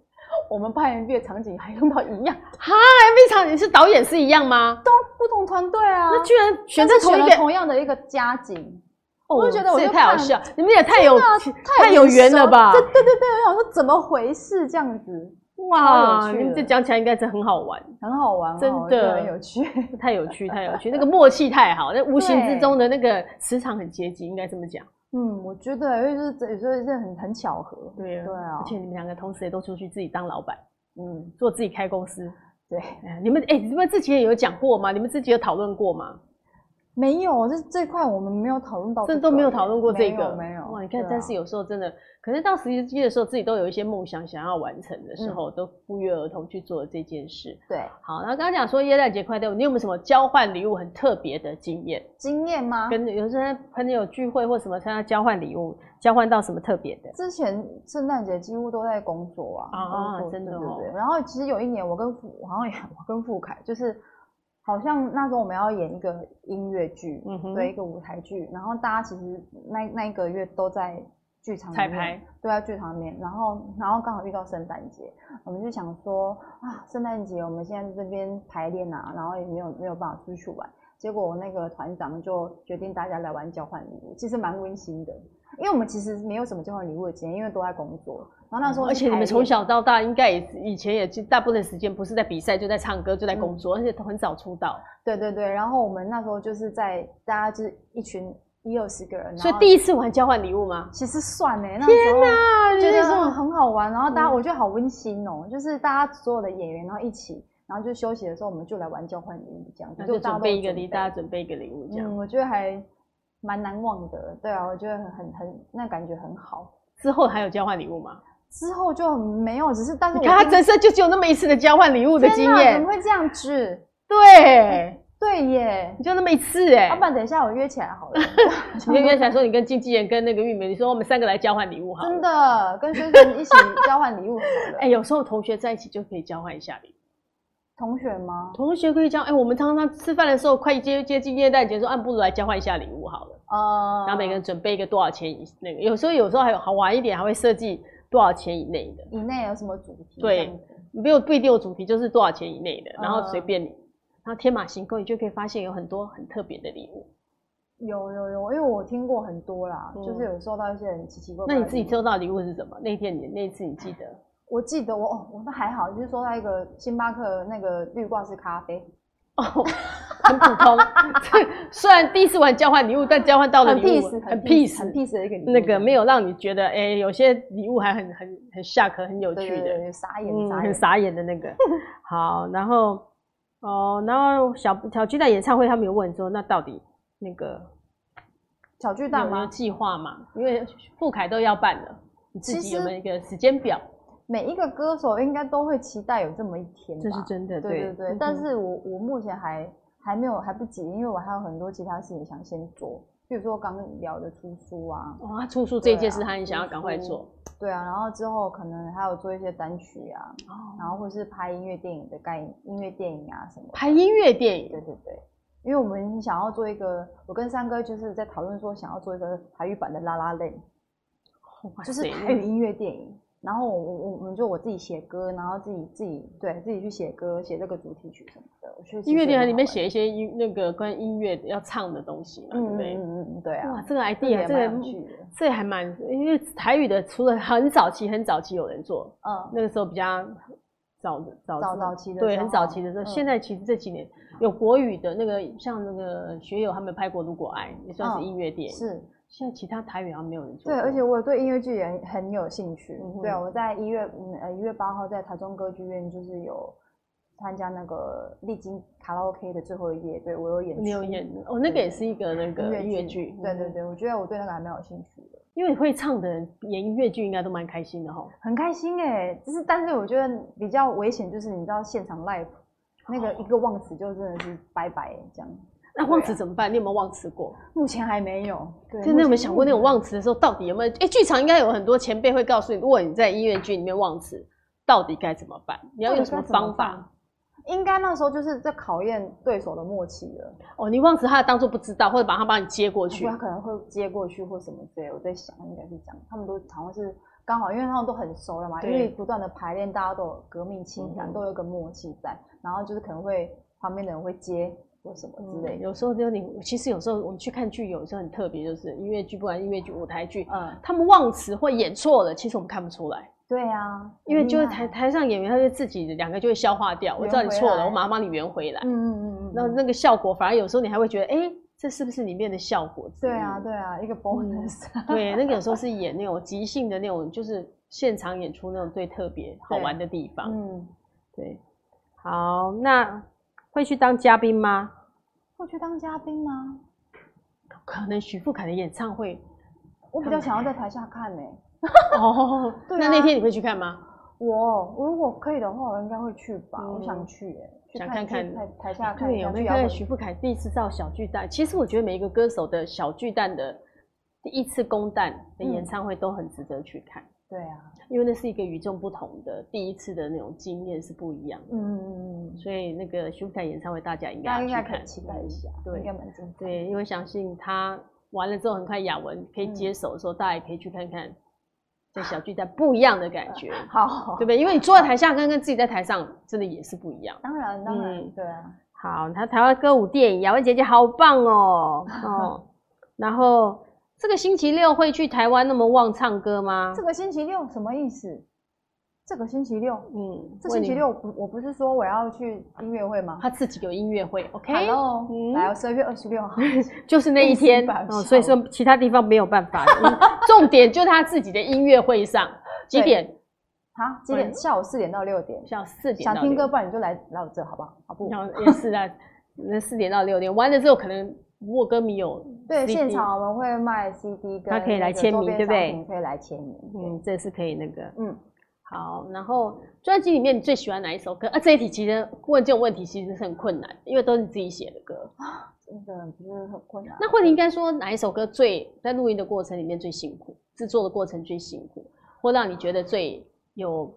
我们拍 MV 的场景还用到一样。哈，MV 场景是导演是一样吗？都不同团队啊。那居然选择同一个同样的一个家景，我就觉得我就太好笑，你们也太有太有缘了吧？对对对对，我想说怎么回事这样子。哇，你这讲起来应该是很好玩，很好玩，真的。很有趣，太有趣，太有趣，那个默契太好，那无形之中的那个磁场很接近，应该这么讲。嗯，我觉得，因为就是有时候是很很巧合，对啊，对啊，而且你们两个同时也都出去自己当老板，嗯，做自己开公司，对，你们哎，你们之前有讲过吗？你们自己有讨论过吗？没有，这这块我们没有讨论到，这都没有讨论过这个，没有，你看，但是有时候真的，可是到实习季的时候，自己都有一些梦想想要完成的时候，都不约而同去做这件事。对，好，那刚刚讲说耶诞节快乐，你有没有什么交换礼物很特别的经验？经验吗？跟有时候朋友聚会或什么参加交换礼物，交换到什么特别的？之前圣诞节几乎都在工作啊，啊，真的哦。然后其实有一年，我跟傅，好像也我跟傅凯就是。好像那时候我们要演一个音乐剧，嗯哼，对，一个舞台剧，然后大家其实那那一个月都在剧场彩排，对，在剧场里面，然后然后刚好遇到圣诞节，我们就想说啊，圣诞节我们现在在这边排练啊，然后也没有没有办法出去玩，结果那个团长就决定大家来玩交换礼物，其实蛮温馨的。因为我们其实没有什么交换礼物的经验，因为都在工作。然后那时候，而且你们从小到大应该也以前也大部分时间不是在比赛，就在唱歌，就在工作，嗯、而且都很早出道。对对对，然后我们那时候就是在大家就是一群一二十个人，所以第一次玩交换礼物吗？其实算呢。天哪，觉得说很好玩，然后大家我觉得好温馨哦、就是大家所有的演员然后一起，然后就休息的时候我们就来玩交换礼物这样子，就准备一个礼，大家准备一个礼物这样。嗯，我觉得还。蛮难忘的，对啊，我觉得很很很，那感觉很好。之后还有交换礼物吗？之后就没有，只是但是你看他人生就只有那么一次的交换礼物的经验，怎么会这样子？对对耶，你就那么一次哎。要不然等一下我约起来好了，你约起来说你跟经纪人跟那个玉梅，你说我们三个来交换礼物好了。真的，跟学生一起交换礼物好了。哎，有时候同学在一起就可以交换一下礼物。同学吗？同学可以交，哎，我们常常吃饭的时候快接接近耶诞节，说按不如来交换一下礼物好了。哦，然后每个人准备一个多少钱以那个，有时候有时候还有好玩一点，还会设计多少钱以内的。以内有什么主题？对，没有不一定有主题，就是多少钱以内的，然后随便你。然后天马行空，你就可以发现有很多很特别的礼物。有有有，因为我听过很多啦，就是有收到一些很奇奇怪怪。那你自己收到礼物是什么？那天你那次你记得？我记得我哦，我那还好，就是说到一个星巴克那个绿挂式咖啡。哦，很普通。虽然第一次玩交换礼物，但交换到的礼物很 peace，很 peace 的一个礼物。那个没有让你觉得，哎、欸，有些礼物还很很很 shock，很有趣的，傻眼，嗯、很傻眼的那个。好，然后哦，然后小小巨蛋演唱会，他们有问说，那到底那个小巨蛋有没有计划嘛？因为富凯都要办了，你自己有没有一个时间表？每一个歌手应该都会期待有这么一天吧，这是真的，对对对。嗯、但是我我目前还还没有还不急，因为我还有很多其他事情想先做，比如说刚聊的出书啊，哇，出书这一件事他很想要赶快做，对啊，然后之后可能还有做一些单曲啊，哦、然后或是拍音乐电影的概念，音乐电影啊什么，拍音乐电影，对对对，因为我们想要做一个，我跟三哥就是在讨论说想要做一个台语版的 La La Land，就是台语音乐电影。然后我我我们就我自己写歌，然后自己自己对自己去写歌，写这个主题曲什么的。我音乐电台里面写一些音那个关于音乐要唱的东西嘛，对不对？嗯嗯对啊。哇，这个 idea 这个这还蛮，因为台语的除了很早期很早期有人做，嗯，那个时候比较早的早早早期的对很早期的时候，现在其实这几年有国语的那个像那个学友他们拍过《如果爱》，也算是音乐电影是。现在其他台语好像没有人做。对，而且我对音乐剧也很有兴趣。嗯、对啊，我在一月嗯呃一月八号在台中歌剧院就是有参加那个历经卡拉 OK 的最后一夜，对我有演。你有演哦，那个也是一个那个音乐剧。对对对，我觉得我对那个还蛮有兴趣的。因为会唱的人演音乐剧应该都蛮开心的哈。很开心哎、欸，就是但是我觉得比较危险就是你知道现场 live 那个一个忘词就真的是拜拜这样。那忘词怎么办？你有没有忘词过？目前还没有。对，真的有没有想过那种忘词的时候，到底有没有？哎，剧场应该有很多前辈会告诉你，如果你在音乐剧里面忘词，到底该怎么办？你要用什么方法？应该那时候就是在考验对手的默契了。哦，你忘词，他当做不知道，或者把他帮你接过去，他可能会接过去或什么之类。我在想，应该是这样。他们都好像是刚好，因为他们都很熟了嘛，因为不断的排练，大家都有革命情感，都有一个默契在，然后就是可能会旁边的人会接。或什么之类的，有时候就你其实有时候我们去看剧，有时候很特别，就是音乐剧，不管音乐剧、舞台剧，嗯，他们忘词或演错了，其实我们看不出来。对啊，因为就是台台上演员，他就自己两个就会消化掉。我知道你错了，我马上帮你圆回来。嗯嗯嗯嗯。那那个效果，反而有时候你还会觉得，哎，这是不是里面的效果？对啊对啊，一个 bonus。对，那个有时候是演那种即兴的那种，就是现场演出那种最特别好玩的地方。嗯，对。好，那。会去当嘉宾吗？会去当嘉宾吗？可能许富凯的演唱会，我比较想要在台下看呢、欸。哦，对啊、那那天你会去看吗？我如果可以的话，我应该会去吧。嗯、我想去、欸，哎，想看看台台下看。对，有没有看许富凯第一次到小巨蛋？其实我觉得每一个歌手的小巨蛋的第一次公蛋的演唱会都很值得去看。嗯、对啊，因为那是一个与众不同的第一次的那种经验是不一样的。嗯嗯嗯。所以那个许富凯演唱会，大家应该要去看，可以期待一下。对，应该蛮精彩。对，因为相信他完了之后，很快雅文可以接手的时候，嗯、大家也可以去看看。在小巨蛋不一样的感觉，好，对不对？因为你坐在台下，跟跟自己在台上，真的也是不一样。当然，当然，嗯、对啊。好，他台湾歌舞电影，雅文姐姐好棒哦 哦。然后这个星期六会去台湾那么旺唱歌吗？这个星期六什么意思？这个星期六，嗯，这星期六不，我不是说我要去音乐会吗？他自己有音乐会，OK，哦，来，十二月二十六号，就是那一天，哦，所以说其他地方没有办法，重点就他自己的音乐会上，几点？好，几点？下午四点到六点，下午四点。想听歌，不然你就来来我这，好不好？好不？也是啊，那四点到六点完了之后，可能如果歌迷有对现场，我们会卖 CD，他可以来签名，对不对？可以来签名，嗯，这是可以那个，嗯。好，然后专辑里面你最喜欢哪一首歌？啊，这一题其实问这种问题其实是很困难，因为都是你自己写的歌啊，真的不是很困难。那或者应该说哪一首歌最在录音的过程里面最辛苦，制作的过程最辛苦，或让你觉得最有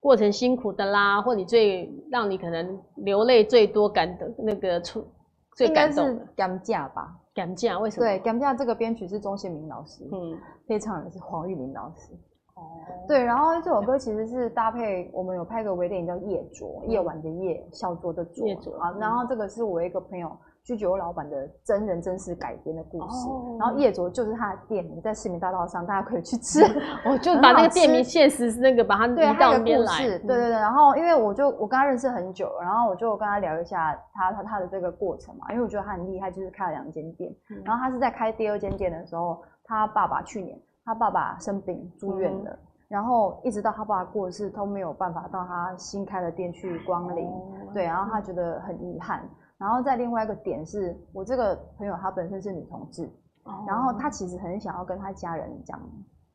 过程辛苦的啦，或你最让你可能流泪最多感的那个出最感动的？应该是甘蔗吧？甘蔗为什么？对，感价这个编曲是钟宪明老师，嗯，配唱的是黄玉玲老师。哦，对，然后这首歌其实是搭配我们有拍个微电影叫《夜酌》，夜晚的夜，小酌的酌。夜酌啊，然后这个是我一个朋友居酒屋老板的真人真事改编的故事。然后夜卓就是他的店名，在市民大道上，大家可以去吃。我就把那个店名现实那个把它移到那边来。对对对，然后因为我就我跟他认识很久，然后我就跟他聊一下他他他的这个过程嘛，因为我觉得他很厉害，就是开了两间店。然后他是在开第二间店的时候，他爸爸去年。他爸爸生病住院了，嗯、然后一直到他爸爸过世都没有办法到他新开的店去光临，哦、对，然后他觉得很遗憾。然后再另外一个点是，我这个朋友她本身是女同志，哦、然后她其实很想要跟她家人讲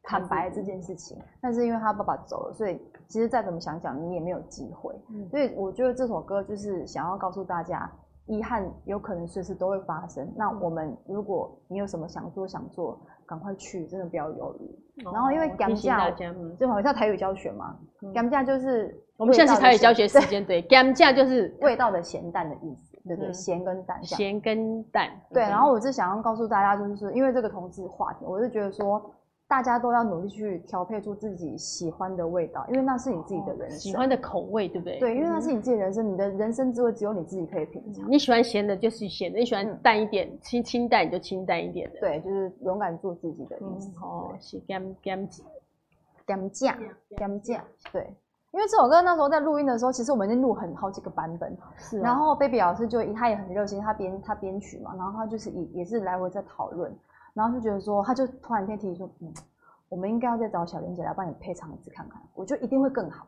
坦白这件事情，但是因为她爸爸走了，所以其实再怎么想讲你也没有机会。嗯、所以我觉得这首歌就是想要告诉大家，遗憾有可能随时都会发生。那我们如果你有什么想做想做。赶快去，真的不要犹豫。哦、然后因为甘蔗，就好像台语教学嘛，甘蔗、嗯、就是我们现在是台语教学时间，对，甘价就是味道的咸淡的意思，对不对？咸跟淡，咸跟淡。对，然后我是想要告诉大家，就是，因为这个同志话题，我是觉得说。大家都要努力去调配出自己喜欢的味道，因为那是你自己的人生，喜欢的口味，对不对？对，因为那是你自己的人生，你的人生滋味只有你自己可以品尝。你喜欢咸的，就是咸的；你喜欢淡一点，清清淡，你就清淡一点的。对，就是勇敢做自己的意思。哦，是甘甘甘酱甘酱。对，因为这首歌那时候在录音的时候，其实我们已经录很好几个版本。是。然后 Baby 老师就他也很热心，他编他编曲嘛，然后他就是也也是来回在讨论。然后就觉得说，他就突然间提议说，嗯，我们应该要再找小玲姐来帮你配唱一次看看，我觉得一定会更好。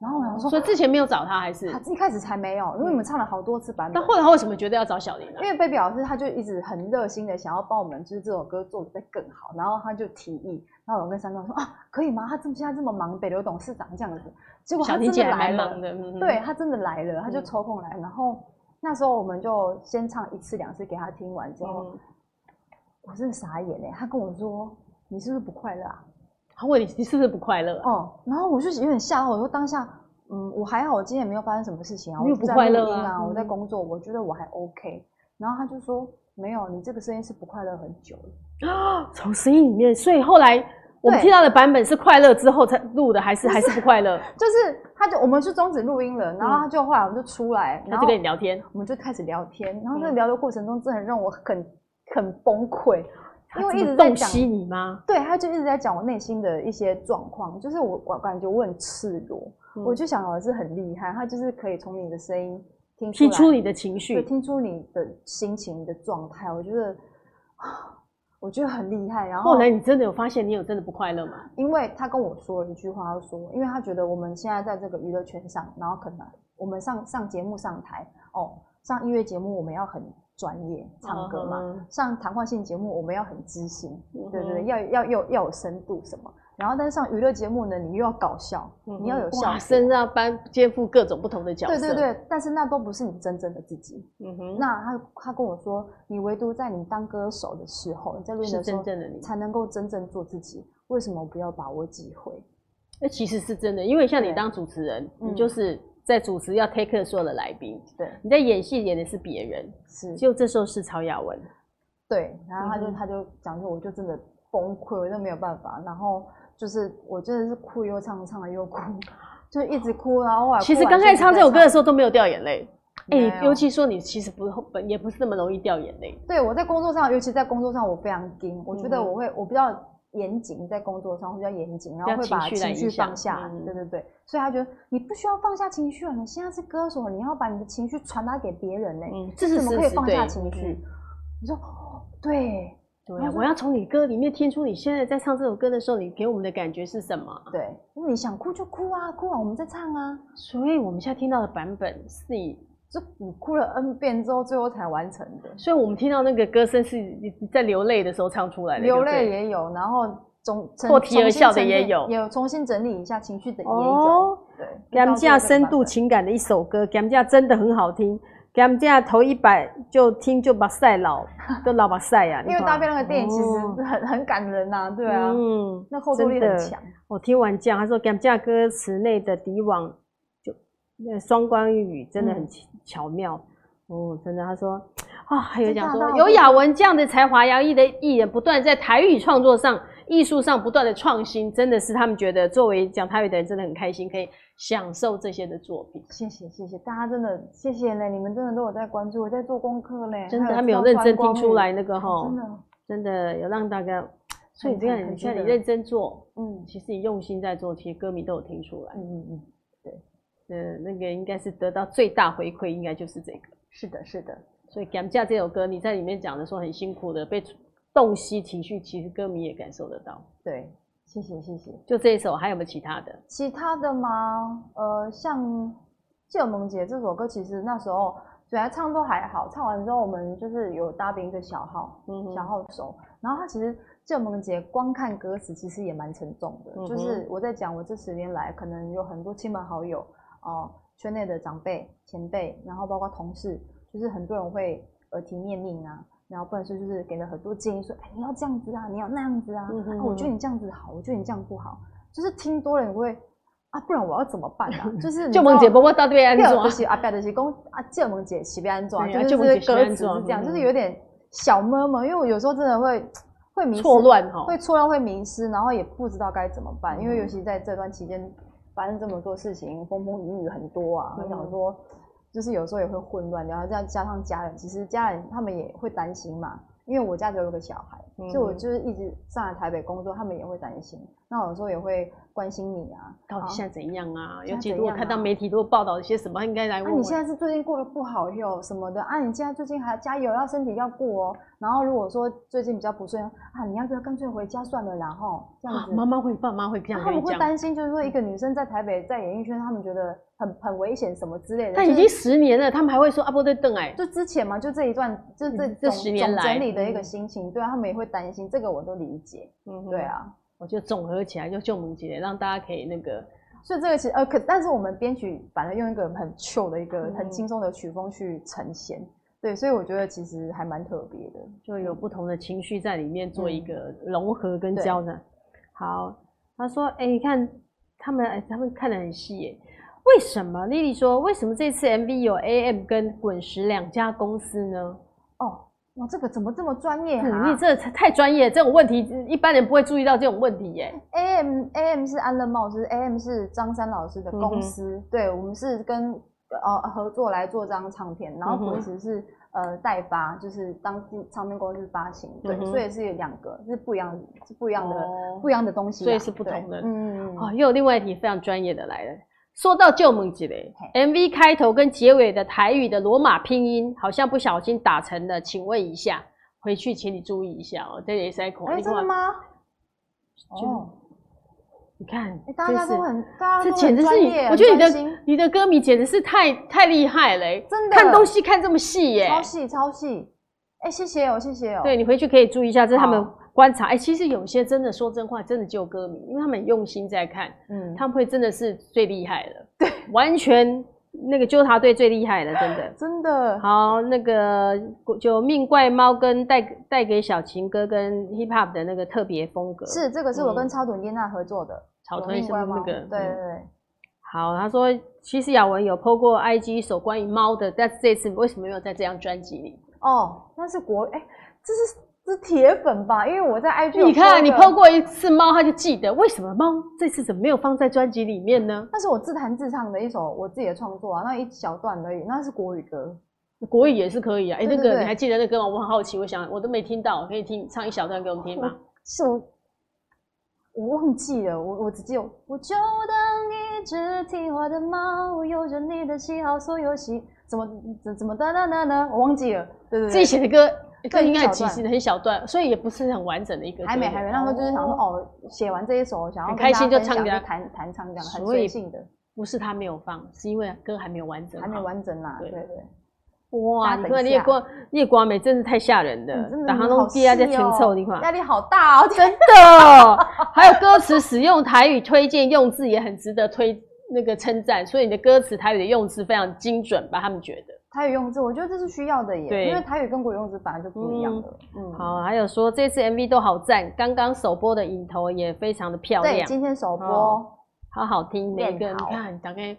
然后我想说，所以之前没有找他，还是他一开始才没有，因为你们唱了好多次版本。那后来他为什么觉得要找小林呢？因为 Baby 老师他就一直很热心的想要帮我们，就是这首歌做的再更好。然后他就提议，然后我跟三哥说啊，可以吗？他这么现在这么忙，北流董事长这样子，结果他真的来了，嗯、对他真的来了，他就抽空来。嗯、然后那时候我们就先唱一次两次给他听完之后。嗯我真的傻眼哎！他跟我说：“你是不是不快乐啊？”他问你：“你是不是不快乐？”哦，然后我就有点吓到。我说：“当下，嗯，我还好，我今天也没有发生什么事情啊，我不快乐啊，我在工作，我觉得我还 OK。”然后他就说：“没有，你这个声音是不快乐很久了啊，从声音里面。所以后来我们听到的版本是快乐之后才录的，还是还是不快乐？就是他就我们是终止录音了，然后他就后来我们就出来，然后就跟你聊天，我们就开始聊天。然后在聊的过程中，真的让我很。很崩溃，因为一直在讲你吗？对，他就一直在讲我内心的一些状况，就是我我感觉我很赤裸，嗯、我就想我是很厉害，他就是可以从你的声音听出来，听出你的情绪，听出你的心情你的状态，我觉得我觉得很厉害。然后后来你真的有发现你有真的不快乐吗？因为他跟我说了一句话，他说，因为他觉得我们现在在这个娱乐圈上，然后可能我们上上节目上台哦，上音乐节目我们要很。专业唱歌嘛。嗯、上谈话性节目，我们要很知性，嗯、对对对，要要要要有深度什么。然后，但是上娱乐节目呢，你又要搞笑，嗯、你要有笑声，要搬肩负各种不同的角色。对对对，但是那都不是你真正的自己。嗯哼。那他他跟我说，你唯独在你当歌手的时候，你在录音的时候，真正的你才能够真正做自己。为什么不要把握机会？那其实是真的，因为像你当主持人，你就是在主持要 take 所有的来宾。对。你在演戏演的是别人，是。就这时候是曹雅文。对，然后他就、嗯、他就讲说，我就真的崩溃，我就没有办法，然后。就是我真的是哭又唱，唱了又哭，就一直哭，然后后来其实刚开始唱这首歌的时候都没有掉眼泪，哎、欸，尤其说你其实不本也不是那么容易掉眼泪。对，我在工作上，尤其在工作上，我非常盯，我觉得我会我比较严谨，在工作上会比较严谨，然后会把情绪放下。对对对，所以他觉得你不需要放下情绪啊，你现在是歌手，你要把你的情绪传达给别人呢、欸。嗯，这是怎么可以放下情绪？你说对。对、啊，我要从你歌里面听出你现在在唱这首歌的时候，你给我们的感觉是什么？对，你想哭就哭啊，哭完我们再唱啊。所以我们现在听到的版本是你，就你哭了 N 遍之后，最后才完成的。所以我们听到那个歌声是你在流泪的时候唱出来的。流泪也有，然后总破涕而笑的也有，有重新整理一下情绪的也有。哦、对，感觉深度情感的一首歌，感觉真的很好听。他们这样头一百就听就把赛老都老把赛呀，因为大飞那个电影其实很、哦、很感人呐、啊，对啊，嗯，那后坐力很强。我听完这样，他说给他们这样歌词内的敌网就那双关语真的很巧妙、嗯、哦，真的。他说啊，还有讲说有雅文这样的才华洋溢的艺人，不断在台语创作上、艺术上不断的创新，真的是他们觉得作为讲台语的人真的很开心，可以。享受这些的作品，谢谢谢谢大家，真的谢谢嘞！你们真的都有在关注，我在做功课嘞，真的他没有认真听出来那个哈，真的。真的有让大家，所以你看，你看你认真做，嗯，其实你用心在做，其实歌迷都有听出来，嗯嗯嗯，对，呃，那个应该是得到最大回馈，应该就是这个，是的，是的，所以《感谢》这首歌，你在里面讲的说很辛苦的被洞悉情绪，其实歌迷也感受得到，对。谢谢谢谢，就这一首，还有没有其他的？其他的吗？呃，像《借我梦姐》这首歌，其实那时候本来唱都还好，唱完之后我们就是有搭配一个小号，嗯，小号手。然后他其实《借我梦姐》光看歌词其实也蛮沉重的，嗯、就是我在讲我这十年来可能有很多亲朋好友哦、呃，圈内的长辈、前辈，然后包括同事，就是很多人会耳提面命啊。然后，不然是就是给了很多建议，说，哎，你要这样子啊，你要那样子啊，嗯、哼啊，我觉得你这样子好，我觉得你这样不好，就是听多了你会啊，不然我要怎么办啊？就是就梦姐，波波到对岸做，就是啊，表的是公啊，借梦姐喜不安装，就是歌词是这样，就是有点小闷闷，因为我有时候真的会会迷错乱哈，会错乱会迷失，然后也不知道该怎么办，因为尤其在这段期间发生这么多事情，风风雨雨很多啊，我想说。就是有时候也会混乱，然后再加上家人，其实家人他们也会担心嘛，因为我家只有一个小孩，嗯、所以我就是一直上来台北工作，他们也会担心。那有时候也会关心你啊，到底现在怎样啊？尤其如果看到媒体都报道一些什么，应该来问问。那、啊、你现在是最近过得不好哟什么的啊？你现在最近还要加油，要身体要过哦。然后如果说最近比较不顺啊，你要不要干脆回家算了？然后这样子，妈妈、啊、会爸妈会这样。他们会担心，就是说一个女生在台北在演艺圈，他们觉得很很危险什么之类的。但已经十年了，他们还会说啊，不对，邓哎，就之前嘛，就这一段，就这这十年来整理的一个心情，嗯、对啊，他们也会担心，这个我都理解。嗯哼，对啊。我就综合起来就救梦姐，让大家可以那个，所以这个其实呃，可但是我们编曲反而用一个很 chill 的一个很轻松的曲风去呈现，嗯、对，所以我觉得其实还蛮特别的，就有不同的情绪在里面做一个融合跟交织。嗯、好，他说，哎、欸，你看他们，哎，他们看得很细耶，为什么？Lily 说，为什么这次 MV 有 AM 跟滚石两家公司呢？哦。哇，这个怎么这么专业哈、啊？你这太专业，这种问题一般人不会注意到这种问题耶。AM AM 是安乐帽是 AM 是张三老师的公司，嗯、对我们是跟呃合作来做这张唱片，然后滚石是、嗯、呃代发，就是当唱片公司发行，对，嗯、所以是有两个是不一样，是不一样的、哦、不一样的东西，所以是不同的。嗯啊、哦，又有另外一题非常专业的来了。说到旧梦姐嘞，MV 开头跟结尾的台语的罗马拼音好像不小心打成了，请问一下，回去请你注意一下哦、喔。这也是在口。哎，真的吗？就哦，你看，欸、大家都很，大家这简直是你，我觉得你的你的歌迷简直是太太厉害了、欸，真的看东西看这么细耶、欸，超细超细。哎、欸，谢谢哦，谢谢哦。对，你回去可以注意一下，这是他们观察。哎、欸，其实有些真的说真话，真的救歌迷，因为他们很用心在看，嗯，他们会真的是最厉害的，对，完全那个纠察队最厉害的，真的，真的。好，那个就命怪猫跟带带给小情歌跟 hip hop 的那个特别风格，是这个是我跟超短烟娜合作的，草屯是那个，对对对。好，他说其实雅文有 po 过 IG 首关于猫的，但是这次为什么没有在这张专辑里？哦，那是国哎、欸，这是这是铁粉吧？因为我在 IG，你看你 po 过一次猫，他就记得。为什么猫这次怎么没有放在专辑里面呢？那是我自弹自唱的一首我自己的创作啊，那一小段而已。那是国语歌，国语也是可以啊。哎、欸，那个你还记得那歌吗？我很好奇，我想我都没听到，可以听唱一小段给我们听吗？是我，我忘记了，我我只记得我就当一只听话的猫，有着你的喜好所有喜。怎么怎怎么哒哒哒哒？我忘记了。对对对，自己写的歌，歌应该其实很小段，所以也不是很完整的一个。还没还没，那时候就是想说，哦，写完这一首，想要很开心就唱，弹弹唱这样，很随性的。不是他没有放，是因为歌还没有完整，还没有完整啦。对对对。哇，你看夜光夜光美真是太吓人了，打航龙第二在前奏的地方，压力好大哦，真的。还有歌词使用台语推荐用字也很值得推。那个称赞，所以你的歌词台语的用字非常精准吧？他们觉得台语用字，我觉得这是需要的耶。因为台语跟国语用字本来就不一样的。嗯，嗯好，还有说这次 MV 都好赞，刚刚首播的影头也非常的漂亮。对，今天首播，哦、好好听。每个你看，大概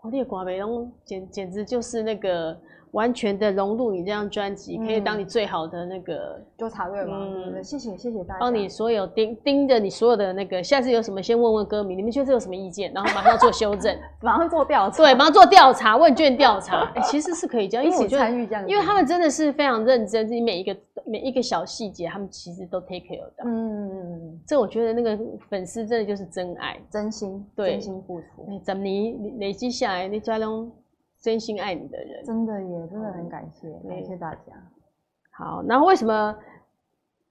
我列瓜北东简简直就是那个。完全的融入你这张专辑，可以当你最好的那个纠察队吗？嗯，谢谢谢谢大家，帮你所有盯盯着你所有的那个，下次有什么先问问歌迷，你们觉得这有什么意见，然后马上做修正，马上做调查，对，马上做调查问卷调查，其实是可以这样一起参与这样，因为他们真的是非常认真，你每一个每一个小细节，他们其实都 take care 的。嗯，这我觉得那个粉丝真的就是真爱，真心，对，真心付出。怎么你累积下来，你抓拢。真心爱你的人，真的也真的很感谢，嗯、感谢大家。好，然后为什么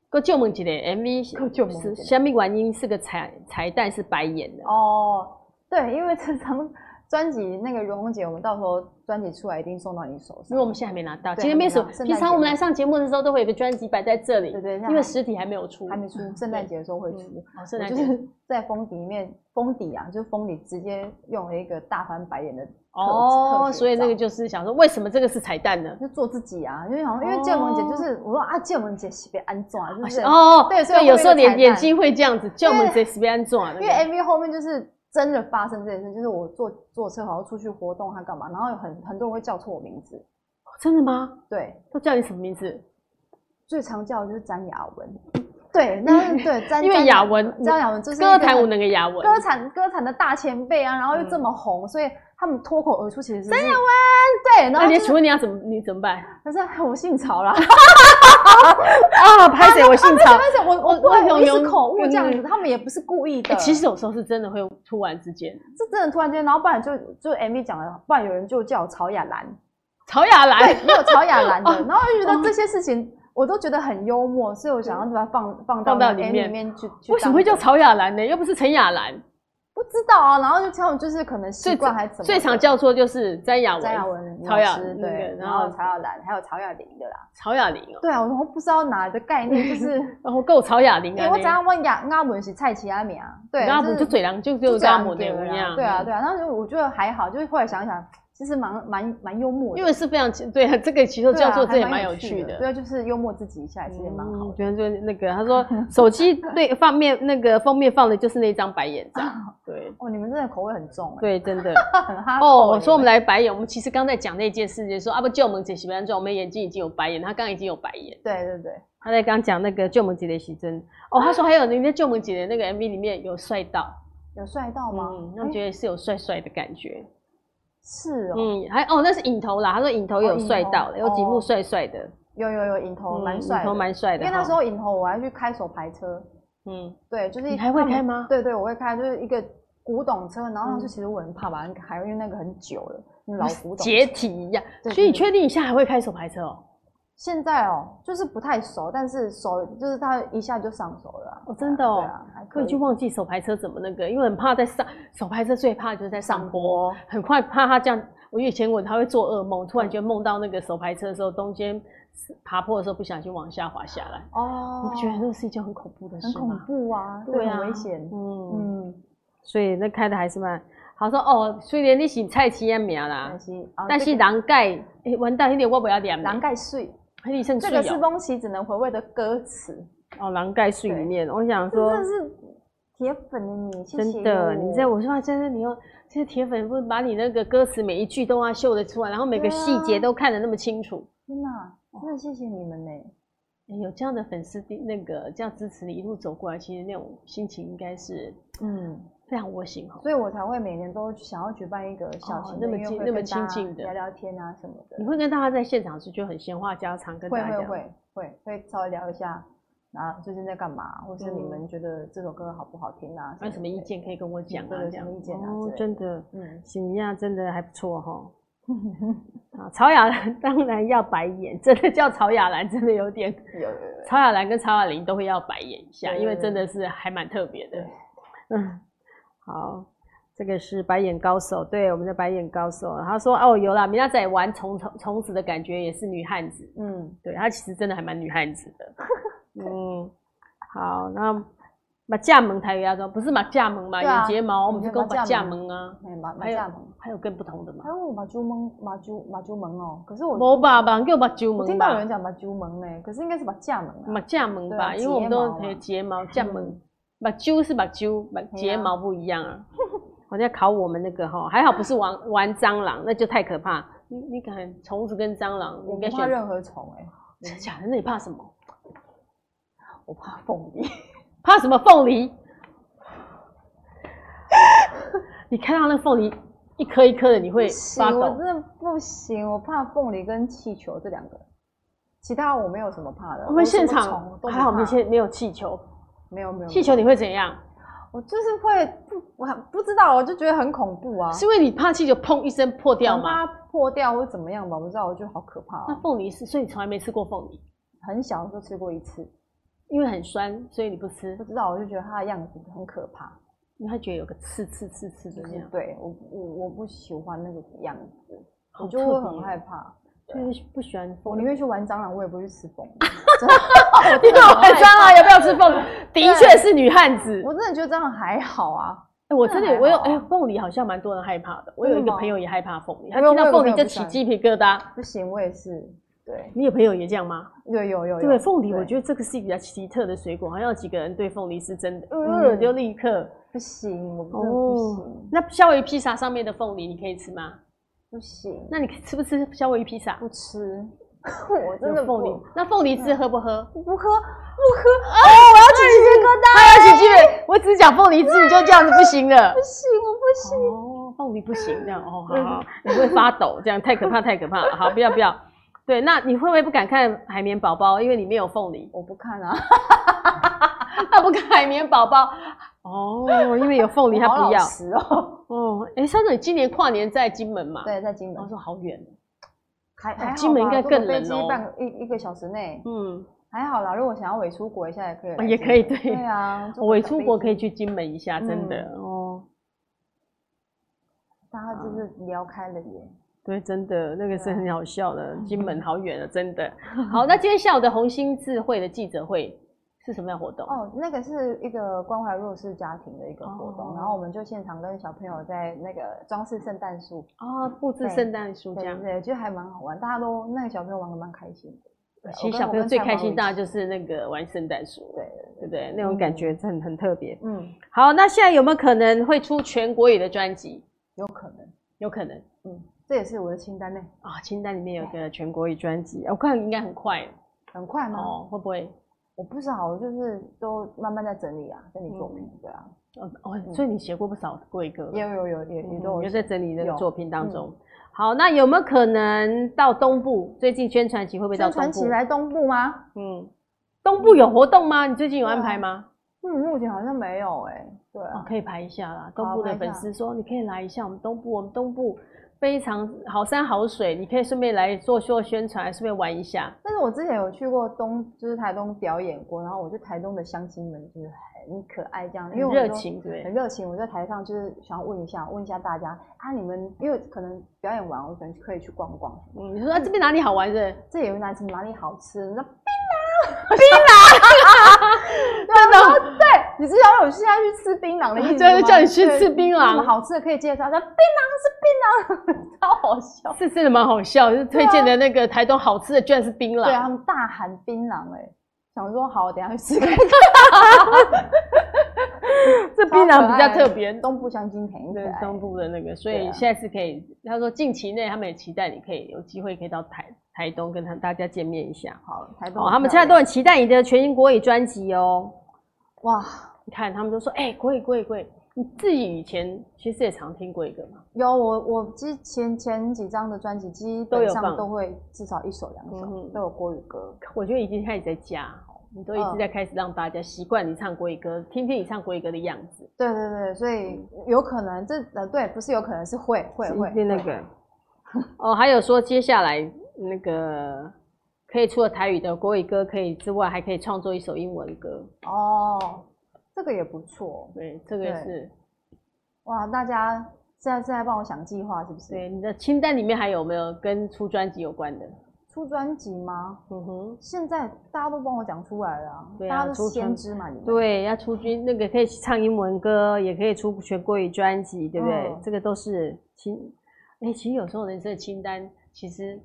个？旧梦姐的 MV 是虾米原因？是个彩彩蛋是白演的。哦？对，因为这张专辑那个荣荣姐，我们到时候专辑出来一定送到你手上，因为我们现在还没拿到，今天没手。平常我们来上节目的时候都会有个专辑摆在这里，对对，因为实体还没有出，还没出，圣诞节的时候会出。哦，圣诞节就是在封底里面，封底啊，就是封底直接用了一个大翻白眼的。哦，所以那个就是想说，为什么这个是彩蛋呢？就做自己啊，因为好像因为建文姐就是我说啊，建文姐是被安装，就是哦，对，所以有时候眼眼睛会这样子，建文姐是被安装。因为 MV 后面就是真的发生这件事，就是我坐坐车好像出去活动，还干嘛，然后有很很多人会叫错我名字，真的吗？对，都叫你什么名字？最常叫的就是詹雅文。对，那对，因为雅文，詹雅文就是歌坛舞那个雅文，歌坛歌坛的大前辈啊，然后又这么红，所以他们脱口而出其实是詹雅文。对，那你请问你要怎么你怎么办？他说我姓曹啦。啊，拍谁？我姓曹，拍谁？我我不好意思口误这样子，他们也不是故意的。其实有时候是真的会突然之间，是真的突然间，然后不然就就 MV 讲了，不然有人就叫曹雅兰，曹雅兰，没有曹雅兰的，然后就觉得这些事情。我都觉得很幽默，所以我想要把它放放到里面里面去。为什么会叫曹雅兰呢？又不是陈雅兰。不知道啊，然后就他们就是可能习惯还是怎么。最常叫错就是詹雅文、詹雅文、曹雅对，然后曹雅兰还有曹雅玲的啦。曹雅玲哦。对啊，我不知道哪的概念，就是然 后够曹雅玲啊。我知道问雅阿文是蔡奇阿米啊，对，阿文就嘴凉，就就阿文的样。对啊对啊，然后就我觉得还好，就是后来想想。其实蛮蛮蛮幽默的，因为是非常对这个其实叫做这也蛮有趣的，对啊，就是幽默自己一下，其实也蛮好。我觉得就那个他说 手机对放面那个封面放的就是那张白眼照，对哦，你们真的口味很重，对，真的 很哈哦。我说我们来白眼，我们其实刚在讲那件事情，说啊不，旧萌姐喜欢装，我们眼睛已经有白眼，他刚已经有白眼，对对对，他在刚讲那个旧萌姐的喜真哦，他说还有人家旧萌姐的那个 MV 里面有帅到，有帅到吗？嗯，他觉得是有帅帅的感觉。是哦，嗯，还哦，那是影头啦。他说影头有帅到了，有几幕帅帅的。有有有，影头蛮帅，影头蛮帅的。因为那时候影头我还去开手排车，嗯，对，就是你还会开吗？对对，我会开，就是一个古董车。然后当时其实我很怕把它开，因为那个很久了，老古董，解体一样。所以你确定你现在还会开手排车哦？现在哦，就是不太熟，但是熟就是他一下就上手了。哦，真的哦，可以就忘记手排车怎么那个，因为很怕在上手排车最怕就是在上坡，很快怕他这样。我以前我他会做噩梦，突然间梦到那个手排车的时候，中间爬坡的时候不小心往下滑下来。哦，你不觉得这是一件很恐怖的事吗？很恐怖啊，对啊，很危险。嗯嗯，所以那开的还是蛮好说哦。虽然你是菜市仔名啦，但是人盖诶、欸，完蛋，一点我不要点。人盖水。这个是宫崎只能回味的歌词。哦，《狼盖絮》里面，我想说，真的是铁粉的你，真的，你在我说真的，你又这些铁粉不是把你那个歌词每一句都要秀得出来，然后每个细节都看得那么清楚，天哪，真的谢谢你们呢！有这样的粉丝，那个这样支持你一路走过来，其实那种心情应该是，嗯。非常窝心哈，所以我才会每年都想要举办一个小型的、哦、那么亲那么亲近的聊聊天啊什么的。你会跟大家在现场是就很闲话家常，跟大家会会会会稍微聊一下啊，最近在干嘛，或是你们觉得这首歌好不好听啊？有什么意见可以跟我讲啊？有什么意见啊？哦，真的，嗯，行呀，真的还不错哈。啊，曹雅兰当然要白眼，真的叫曹雅兰，真的有点有，有，有。曹雅兰跟曹雅玲都会要白眼一下，因为真的是还蛮特别的，嗯。好，这个是白眼高手，对，我们的白眼高手。他说：“哦，有啦，米娜仔玩虫虫虫子的感觉也是女汉子。”嗯，对，他其实真的还蛮女汉子的。嗯，好，那马甲门台语要说不是马甲门嘛？有睫毛，我们是讲马甲门啊。马马甲门，还有更不同的吗？还有马珠门，马珠马珠门哦。可是我没吧，吧叫马珠门吧。我听到有人讲马珠门诶，可是应该是马甲门啊。马甲门吧，因为我们都可以睫毛甲门。把揪是把揪，把睫毛不一样啊！我在考我们那个哈，还好不是玩玩蟑螂，那就太可怕。你你敢虫子跟蟑螂，我不怕任何虫哎、欸，真的假的？那你怕什么？我怕凤梨，怕什么凤梨？你看到那凤梨一颗一颗的，你会发抖？我真的不行，我怕凤梨跟气球这两个，其他我没有什么怕的。我们现场还好，我们现在没有气球。没有没有，气球你会怎样？我就是会不，我不知道，我就觉得很恐怖啊。是因为你怕气球砰一声破掉吗？怕破掉或怎么样吧？我不知道，我觉得好可怕啊。那凤梨是，所以你从来没吃过凤梨？很小的时候吃过一次，因为很酸，所以你不吃。不知道，我就觉得它的样子很可怕，因为他觉得有个刺刺刺刺的样。对我我我不喜欢那个样子，我就会很害怕。就是不喜欢凤，我宁愿去玩蟑螂，我也不会去吃凤。你要玩蟑螂，要不要吃凤？的确是女汉子。我真的觉得蟑螂还好啊。哎，我真的，我有哎，凤梨好像蛮多人害怕的。我有一个朋友也害怕凤梨，他听到凤梨就起鸡皮疙瘩。不行，我也是。对，你有朋友也这样吗？有有有。对，凤梨，我觉得这个是比较奇特的水果，好像有几个人对凤梨是真的，嗯，就立刻不行，我真的不行。那夏威夷披萨上面的凤梨，你可以吃吗？不行，那你吃不吃夏威夷披萨？不吃，我真的凤梨。那凤梨汁喝不喝？不喝，不喝。哦，我要起鸡皮疙瘩，他要起鸡皮。我只讲凤梨汁，你就这样子不行了。不行，我不行。哦，凤梨不行，这样哦，好好，你会发抖，这样太可怕，太可怕了。好，不要不要。对，那你会不会不敢看海绵宝宝？因为里面有凤梨。我不看啊，他不看海绵宝宝。哦，因为有凤梨，他不要。哦，哦，哎，上次你今年跨年在金门嘛？对，在金门。我说好远，还还金门应该更冷哦。飞机半一一个小时内，嗯，还好啦。如果想要伪出国一下，也可以。也可以，对。对啊，伪出国可以去金门一下，真的哦。大家就是聊开了耶。对，真的那个是很好笑的。金门好远啊，真的。好，那今天下午的红星智慧的记者会。是什么样活动？哦，那个是一个关怀弱势家庭的一个活动，哦、然后我们就现场跟小朋友在那个装饰圣诞树啊，布置圣诞树这样，对，就还蛮好玩，大家都那个小朋友玩的蛮开心的。其实小朋友最开心，大家就是那个玩圣诞树，对对不对？那种感觉很很特别。嗯，好，那现在有没有可能会出全国语的专辑？有可能，有可能。嗯，这也是我的清单内啊，清单里面有个全国语专辑，我看应该很快，很快吗？哦，会不会？我不知道，我就是都慢慢在整理啊，整理作品，对啊，哦哦，所以你写过不少国语歌，有有有也也都有在整理那个作品当中。好，那有没有可能到东部？最近宣传期会不会到东部？宣传期来东部吗？嗯，东部有活动吗？你最近有安排吗？嗯，目前好像没有诶。对啊，可以排一下啦。东部的粉丝说你可以来一下我们东部，我们东部非常好山好水，你可以顺便来做做宣传，顺便玩一下。但是我之前有去过东，就是台东表演过，然后我觉得台东的乡亲们就是很可爱，这样，因为热情，对，很热情。我在台上就是想要问一下，问一下大家啊，你们因为可能表演完，我可能可以去逛逛。嗯，你说、啊、这边哪里好玩的？这有哪里哪里好吃？那 槟榔，槟榔，真 的对。你之前有现在去吃槟榔的意思吗？就是叫你去吃槟榔，什么好吃的可以介绍？说槟榔是槟榔，超好笑，是真的蛮好笑。就是推荐的那个台东好吃的，居然是槟榔。对啊，他们大喊槟榔，哎，想说好，我等下去吃看看。这槟榔比较特别，东部香精甜，对，东部的那个，所以现在是可以。他说近期内他们也期待你可以有机会可以到台台东跟他大家见面一下。好，台东，哦，他们现在都很期待你的全新国语专辑哦。哇！你看，他们都说，哎、欸，国语国语国语，你自己以前其实也常听过一个吗？有，我我之前前几张的专辑基本上都会至少一首两首都有，都有国语歌。我觉得已经开始在加，你都一直在开始让大家习惯你唱国语歌，嗯、听听你唱国语歌的样子。对对对，所以有可能这呃对，不是有可能是会会会那个哦，还有说接下来那个可以除了台语的国语歌可以之外，还可以创作一首英文歌哦。这个也不错，对，这个是，哇，大家现在是在帮我想计划是不是？对，你的清单里面还有没有跟出专辑有关的？出专辑吗？嗯哼，现在大家都帮我讲出来了啊，对啊，大家都先知嘛，你们对，要出军那个可以唱英文歌，也可以出全国语专辑，对不对？嗯、这个都是清，哎、欸，其实有时候人生的清单其实。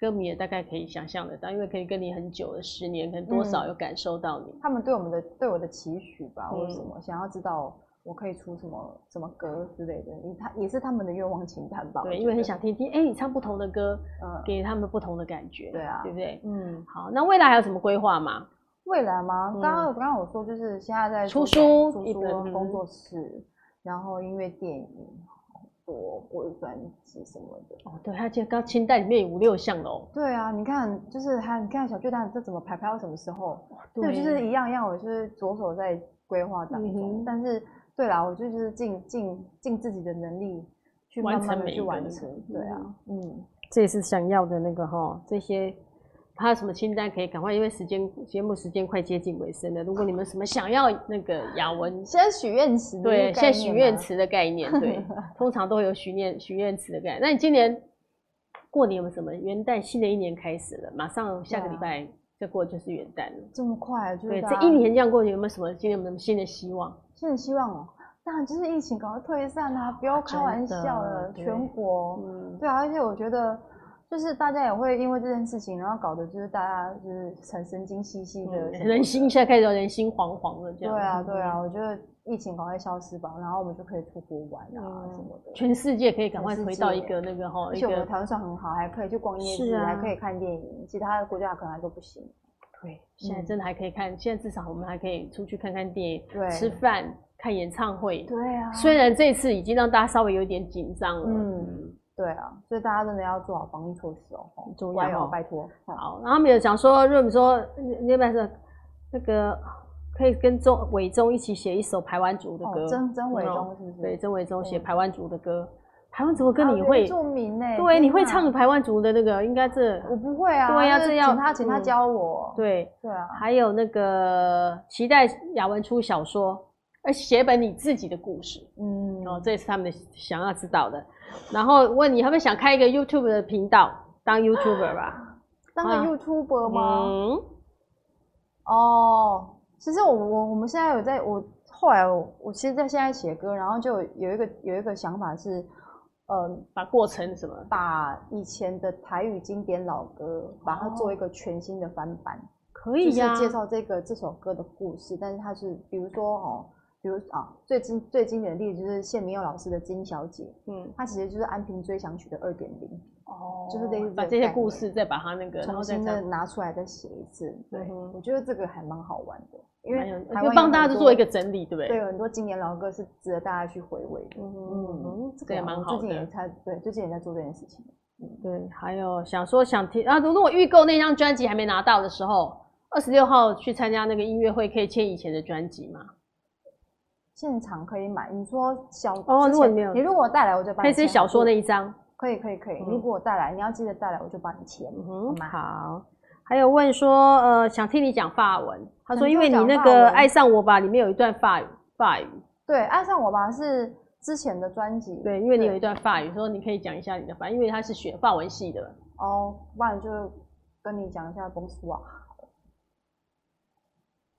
歌迷也大概可以想象得到，因为可以跟你很久的十年，可能多少有感受到你。嗯、他们对我们的对我的期许吧，或者什么、嗯、想要知道我可以出什么什么歌之类的，他也是他们的愿望清单吧。对，因为很想听听，哎、欸，你唱不同的歌，嗯，给他们不同的感觉。对啊，对不对？嗯，好，那未来还有什么规划吗？未来吗？刚刚刚刚我说就是现在在出书、出书工作室，嗯、然后音乐电影。我我的专辑什么的哦，对，他这刚清单里面有五六项哦。对啊，你看，就是还你看小巨蛋这怎么排，排到什么时候？对，就是一样一样，我就是着手在规划当中。嗯、但是，对啦，我就是尽尽尽自己的能力去慢慢的去完成。对啊，嗯，这也是想要的那个哈，这些。还有什么清单可以赶快？因为时间节目时间快接近尾声了。如果你们什么想要那个雅文，先许愿池，对，先许愿池的概念，对，通常都会有许愿许愿池的概念。那你今年过年有没有什么？元旦新的一年开始了，马上下个礼拜再过就是元旦了。这么快？对，这一年这样过去，有没有什么今年有没有什么新的希望？新的希望哦，当然就是疫情赶快退散啊！不要开玩笑了，全国，嗯，对啊，而且我觉得。就是大家也会因为这件事情，然后搞得就是大家就是很神经兮兮的，人心现在开始有人心惶惶的这样。对啊，对啊，我觉得疫情赶快消失吧，然后我们就可以出国玩啊什么的。全世界可以赶快回到一个那个哈，而且我们台湾算很好，还可以去逛夜市，还可以看电影，其他的国家可能还都不行。对，现在真的还可以看，现在至少我们还可以出去看看电影、吃饭、看演唱会。对啊，虽然这次已经让大家稍微有点紧张了。嗯。对啊，所以大家真的要做好防疫措施哦，很重要哦，拜托。好，然后他们有讲说，如果你说你有没有说那个可以跟钟伟忠一起写一首排湾族的歌？真真伟忠是不是？对，真伟忠写排湾族的歌，排湾族的歌你会？著名呢？对，你会唱排湾族的那个？应该是我不会啊。对呀，这要请他请他教我。对对啊，还有那个期待雅文出小说，而写本你自己的故事。嗯，哦，这也是他们想要知道的。然后问你，他们想开一个 YouTube 的频道，当 YouTuber 吧？当个 YouTuber 吗？哦，其实我我我们现在有在，我后来我我其实，在现在写歌，然后就有一个有一个想法是，呃，把过程什么，把以前的台语经典老歌，把它做一个全新的翻版，可以呀。就是介绍这个这首歌的故事，但是它是比如说哦。比如啊，最经最经典的例子就是谢明佑老师的《金小姐》，嗯，它其实就是《安平追想曲》的二点零，哦，就是类似把这些故事再把它那个重新的拿出来再写一次。对，我觉得这个还蛮好玩的，因为就帮大家做一个整理，对不对？对，很多经典老歌是值得大家去回味的。嗯嗯，这个也蛮好的。最近也在对，最近也在做这件事情。嗯，对，还有想说想听啊，如果预购那张专辑还没拿到的时候，二十六号去参加那个音乐会，可以签以前的专辑吗？现场可以买，你说小哦，如果没有，你如果带来，我就帮你。可以是小说那一张，可以可以可以，如果我带来，你要记得带来，我就帮你签。嗯，好。还有问说，呃，想听你讲法文。他说，因为你那个《爱上我吧》里面有一段法语，法语。对，《爱上我吧》是之前的专辑。对，因为你有一段法语，说你可以讲一下你的法，因为他是学法文系的。哦，不然就跟你讲一下 Bonsoir。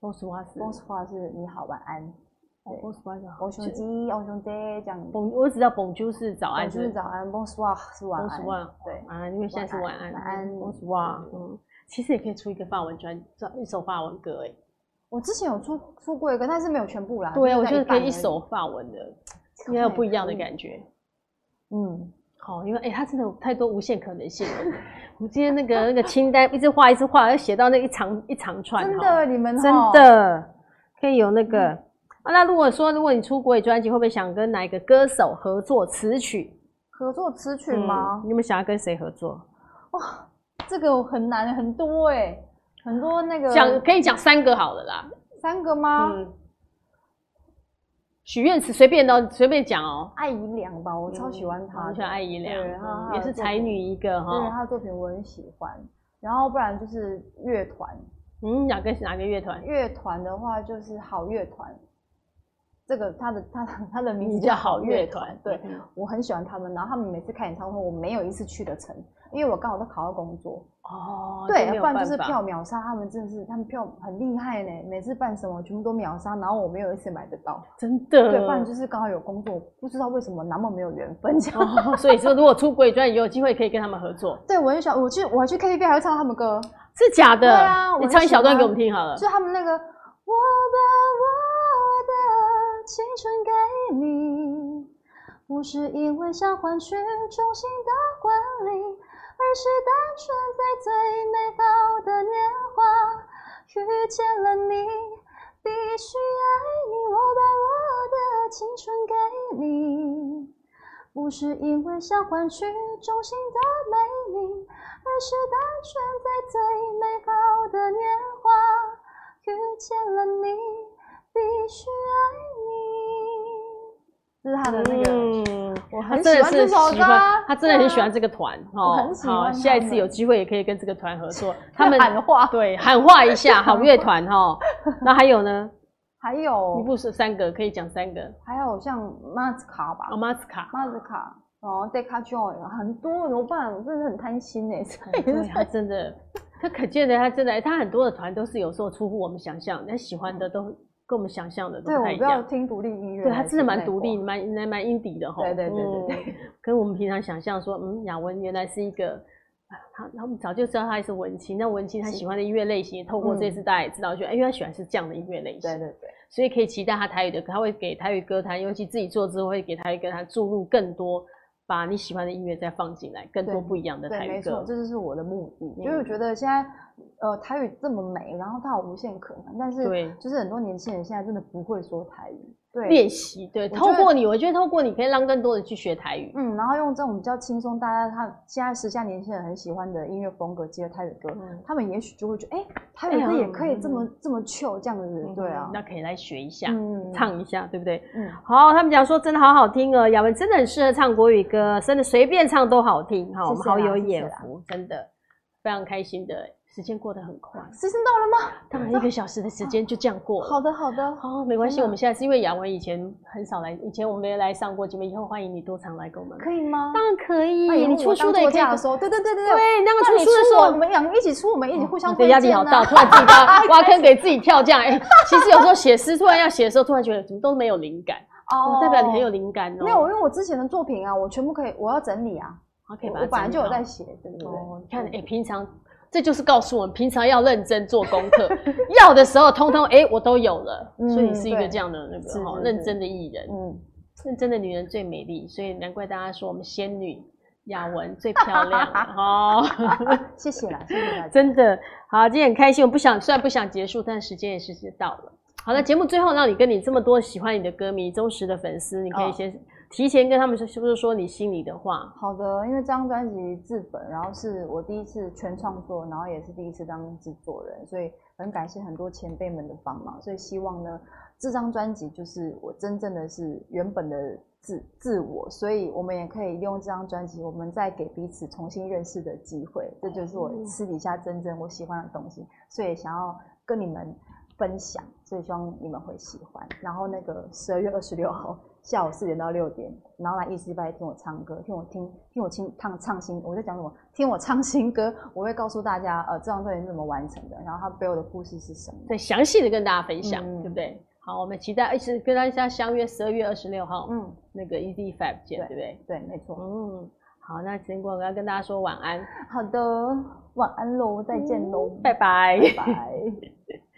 Bonsoir 是 Bonsoir 是你好，晚安。Bonsoir 好。我兄弟，我兄弟，这样。Bon，我只知道 Bonjour 是早安，就是早安。Bonsoir 是晚安。Bonsoir 对，啊，因为现在是晚安。晚安，Bonsoir 嗯。其实也可以出一个法文专，一首法文歌哎。我之前有出出过一个，但是没有全部啦。对啊，我觉得可以一首法文的，应该有不一样的感觉。嗯，好，因为哎，它真的有太多无限可能性了。我们今天那个那个清单，一直画一直画，要写到那一长一长串。真的，你们真的可以有那个啊？那如果说如果你出国语专辑，会不会想跟哪一个歌手合作词曲？合作词曲吗？你有没有想要跟谁合作？哇！这个很难，很多哎、欸，很多那个讲可以讲三个好了啦，三个吗？嗯，许愿池随便都随便讲哦。艾怡良吧，我超喜欢他，我喜欢艾怡良，也是才女一个哈。对，他的作品我很喜欢。然后不然就是乐团，嗯，哪个是哪个乐团？乐团的话就是好乐团。这个他的他他的名字叫好乐团，对，我很喜欢他们。然后他们每次开演唱会，我没有一次去的成，因为我刚好都考到工作。哦，对，不然就是票秒杀。他们真的是，他们票很厉害呢，每次办什么全部都秒杀，然后我没有一次买得到。真的？对，不然就是刚好有工作，不知道为什么那么没有缘分这样。哦，所以说，如果出国，专也有机会可以跟他们合作。对，我很喜欢，我去，我还去 KTV 还会唱他们歌，是假的？对啊，你唱一小段给我们听好了。就他们那个，我的。青春给你，不是因为想换取衷心的管理，而是单纯在最美好的年华遇见了你，必须爱你。我把我的青春给你，不是因为想换取衷心的美丽，而是单纯在最美好的年华遇见了你，必须爱你。这是他的那个，嗯、我很喜欢这首歌。他真的很喜欢这个团，啊、哦，很喜欢。好，下一次有机会也可以跟这个团合作。他们喊话，对，喊话一下，好乐团哈。那还有呢？还有，一部是三个，可以讲三个。还有像 Maska 吧，哦，马斯卡，马斯卡，哦，Deca Joins，很多怎么办？我真的很贪心哎，对，他真的，他可见的，他真的，他很多的团都是有时候出乎我们想象，他喜欢的都。跟我们想象的都不太一样。对，我不要听独立音乐。对，他真的蛮独立，蛮蛮蛮 indie 的哈。对对对对对。跟 我们平常想象说，嗯，雅文原来是一个，他他们早就知道他也是文青。那文青他喜欢的音乐类型，透过这次大家也知道，就哎，因为他喜欢是这样的音乐类型。对对对。所以可以期待他台语的，他会给台语歌坛，尤其自己做之后会给台语歌坛注入更多，把你喜欢的音乐再放进来，更多不一样的台语歌。没错，这就是我的目的，因为我觉得现在。呃，台语这么美，然后它有无限可能，但是对，就是很多年轻人现在真的不会说台语。对，练习，对，透过你，我觉得透过你可以让更多人去学台语。嗯，然后用这种比较轻松，大家他现在时下年轻人很喜欢的音乐风格，接台语歌，他们也许就会觉得，哎，台语歌也可以这么这么 chill 这样的人，对啊，那可以来学一下，唱一下，对不对？嗯，好，他们讲说真的好好听哦，雅文真的很适合唱国语歌，真的随便唱都好听，哈，我们好有眼福，真的非常开心的。时间过得很快，时间到了吗？当然，一个小时的时间就这样过了。好的，好的，好，没关系。我们现在是因为雅文以前很少来，以前我们没来上过节目，以后欢迎你多常来跟我们，可以吗？当然可以。你出书的也可以说，对对对对对。对，那个出书的时候，我们两个一起出，我们一起互相。压力好大，突然自己 挖坑给自己跳，这样。哎，其实有时候写诗，突然要写的时候，突然觉得怎么都没有灵感。哦，代表你很有灵感哦。没有，因为我之前的作品啊，我全部可以，我要整理啊。可以把它。我本来就有在写，对不对？哦，你看，哎，平常。这就是告诉我们，平常要认真做功课，要的时候通通哎、欸，我都有了。嗯、所以你是一个这样的那个哈认真的艺人。嗯，认真的女人最美丽，所以难怪大家说我们仙女雅文最漂亮哦。谢谢啦，谢谢大家。真的好，今天很开心。我不想，虽然不想结束，但时间也是是到了。好了，节目最后让你跟你这么多喜欢你的歌迷、忠实的粉丝，你可以先。提前跟他们说，是不是说你心里的话？好的，因为这张专辑自本，然后是我第一次全创作，然后也是第一次当制作人，所以很感谢很多前辈们的帮忙。所以希望呢，这张专辑就是我真正的是原本的自自我，所以我们也可以利用这张专辑，我们再给彼此重新认识的机会。这就是我私底下真正我喜欢的东西，所以想要跟你们分享，所以希望你们会喜欢。然后那个十二月二十六号下午四点到六点，然后来艺术吧听我唱歌，听我听听我听唱唱新，我在讲什么？听我唱新歌，我会告诉大家，呃，这张专辑是怎么完成的，然后它背后的故事是什么，对，详细的跟大家分享，嗯、对不对？好，我们期待一起跟大家相约十二月二十六号，嗯，那个 ED Fab 见，对，对不对？对，没错。嗯，好，那时间过要跟大家说晚安。好的，晚安喽，再见喽，拜拜，拜拜。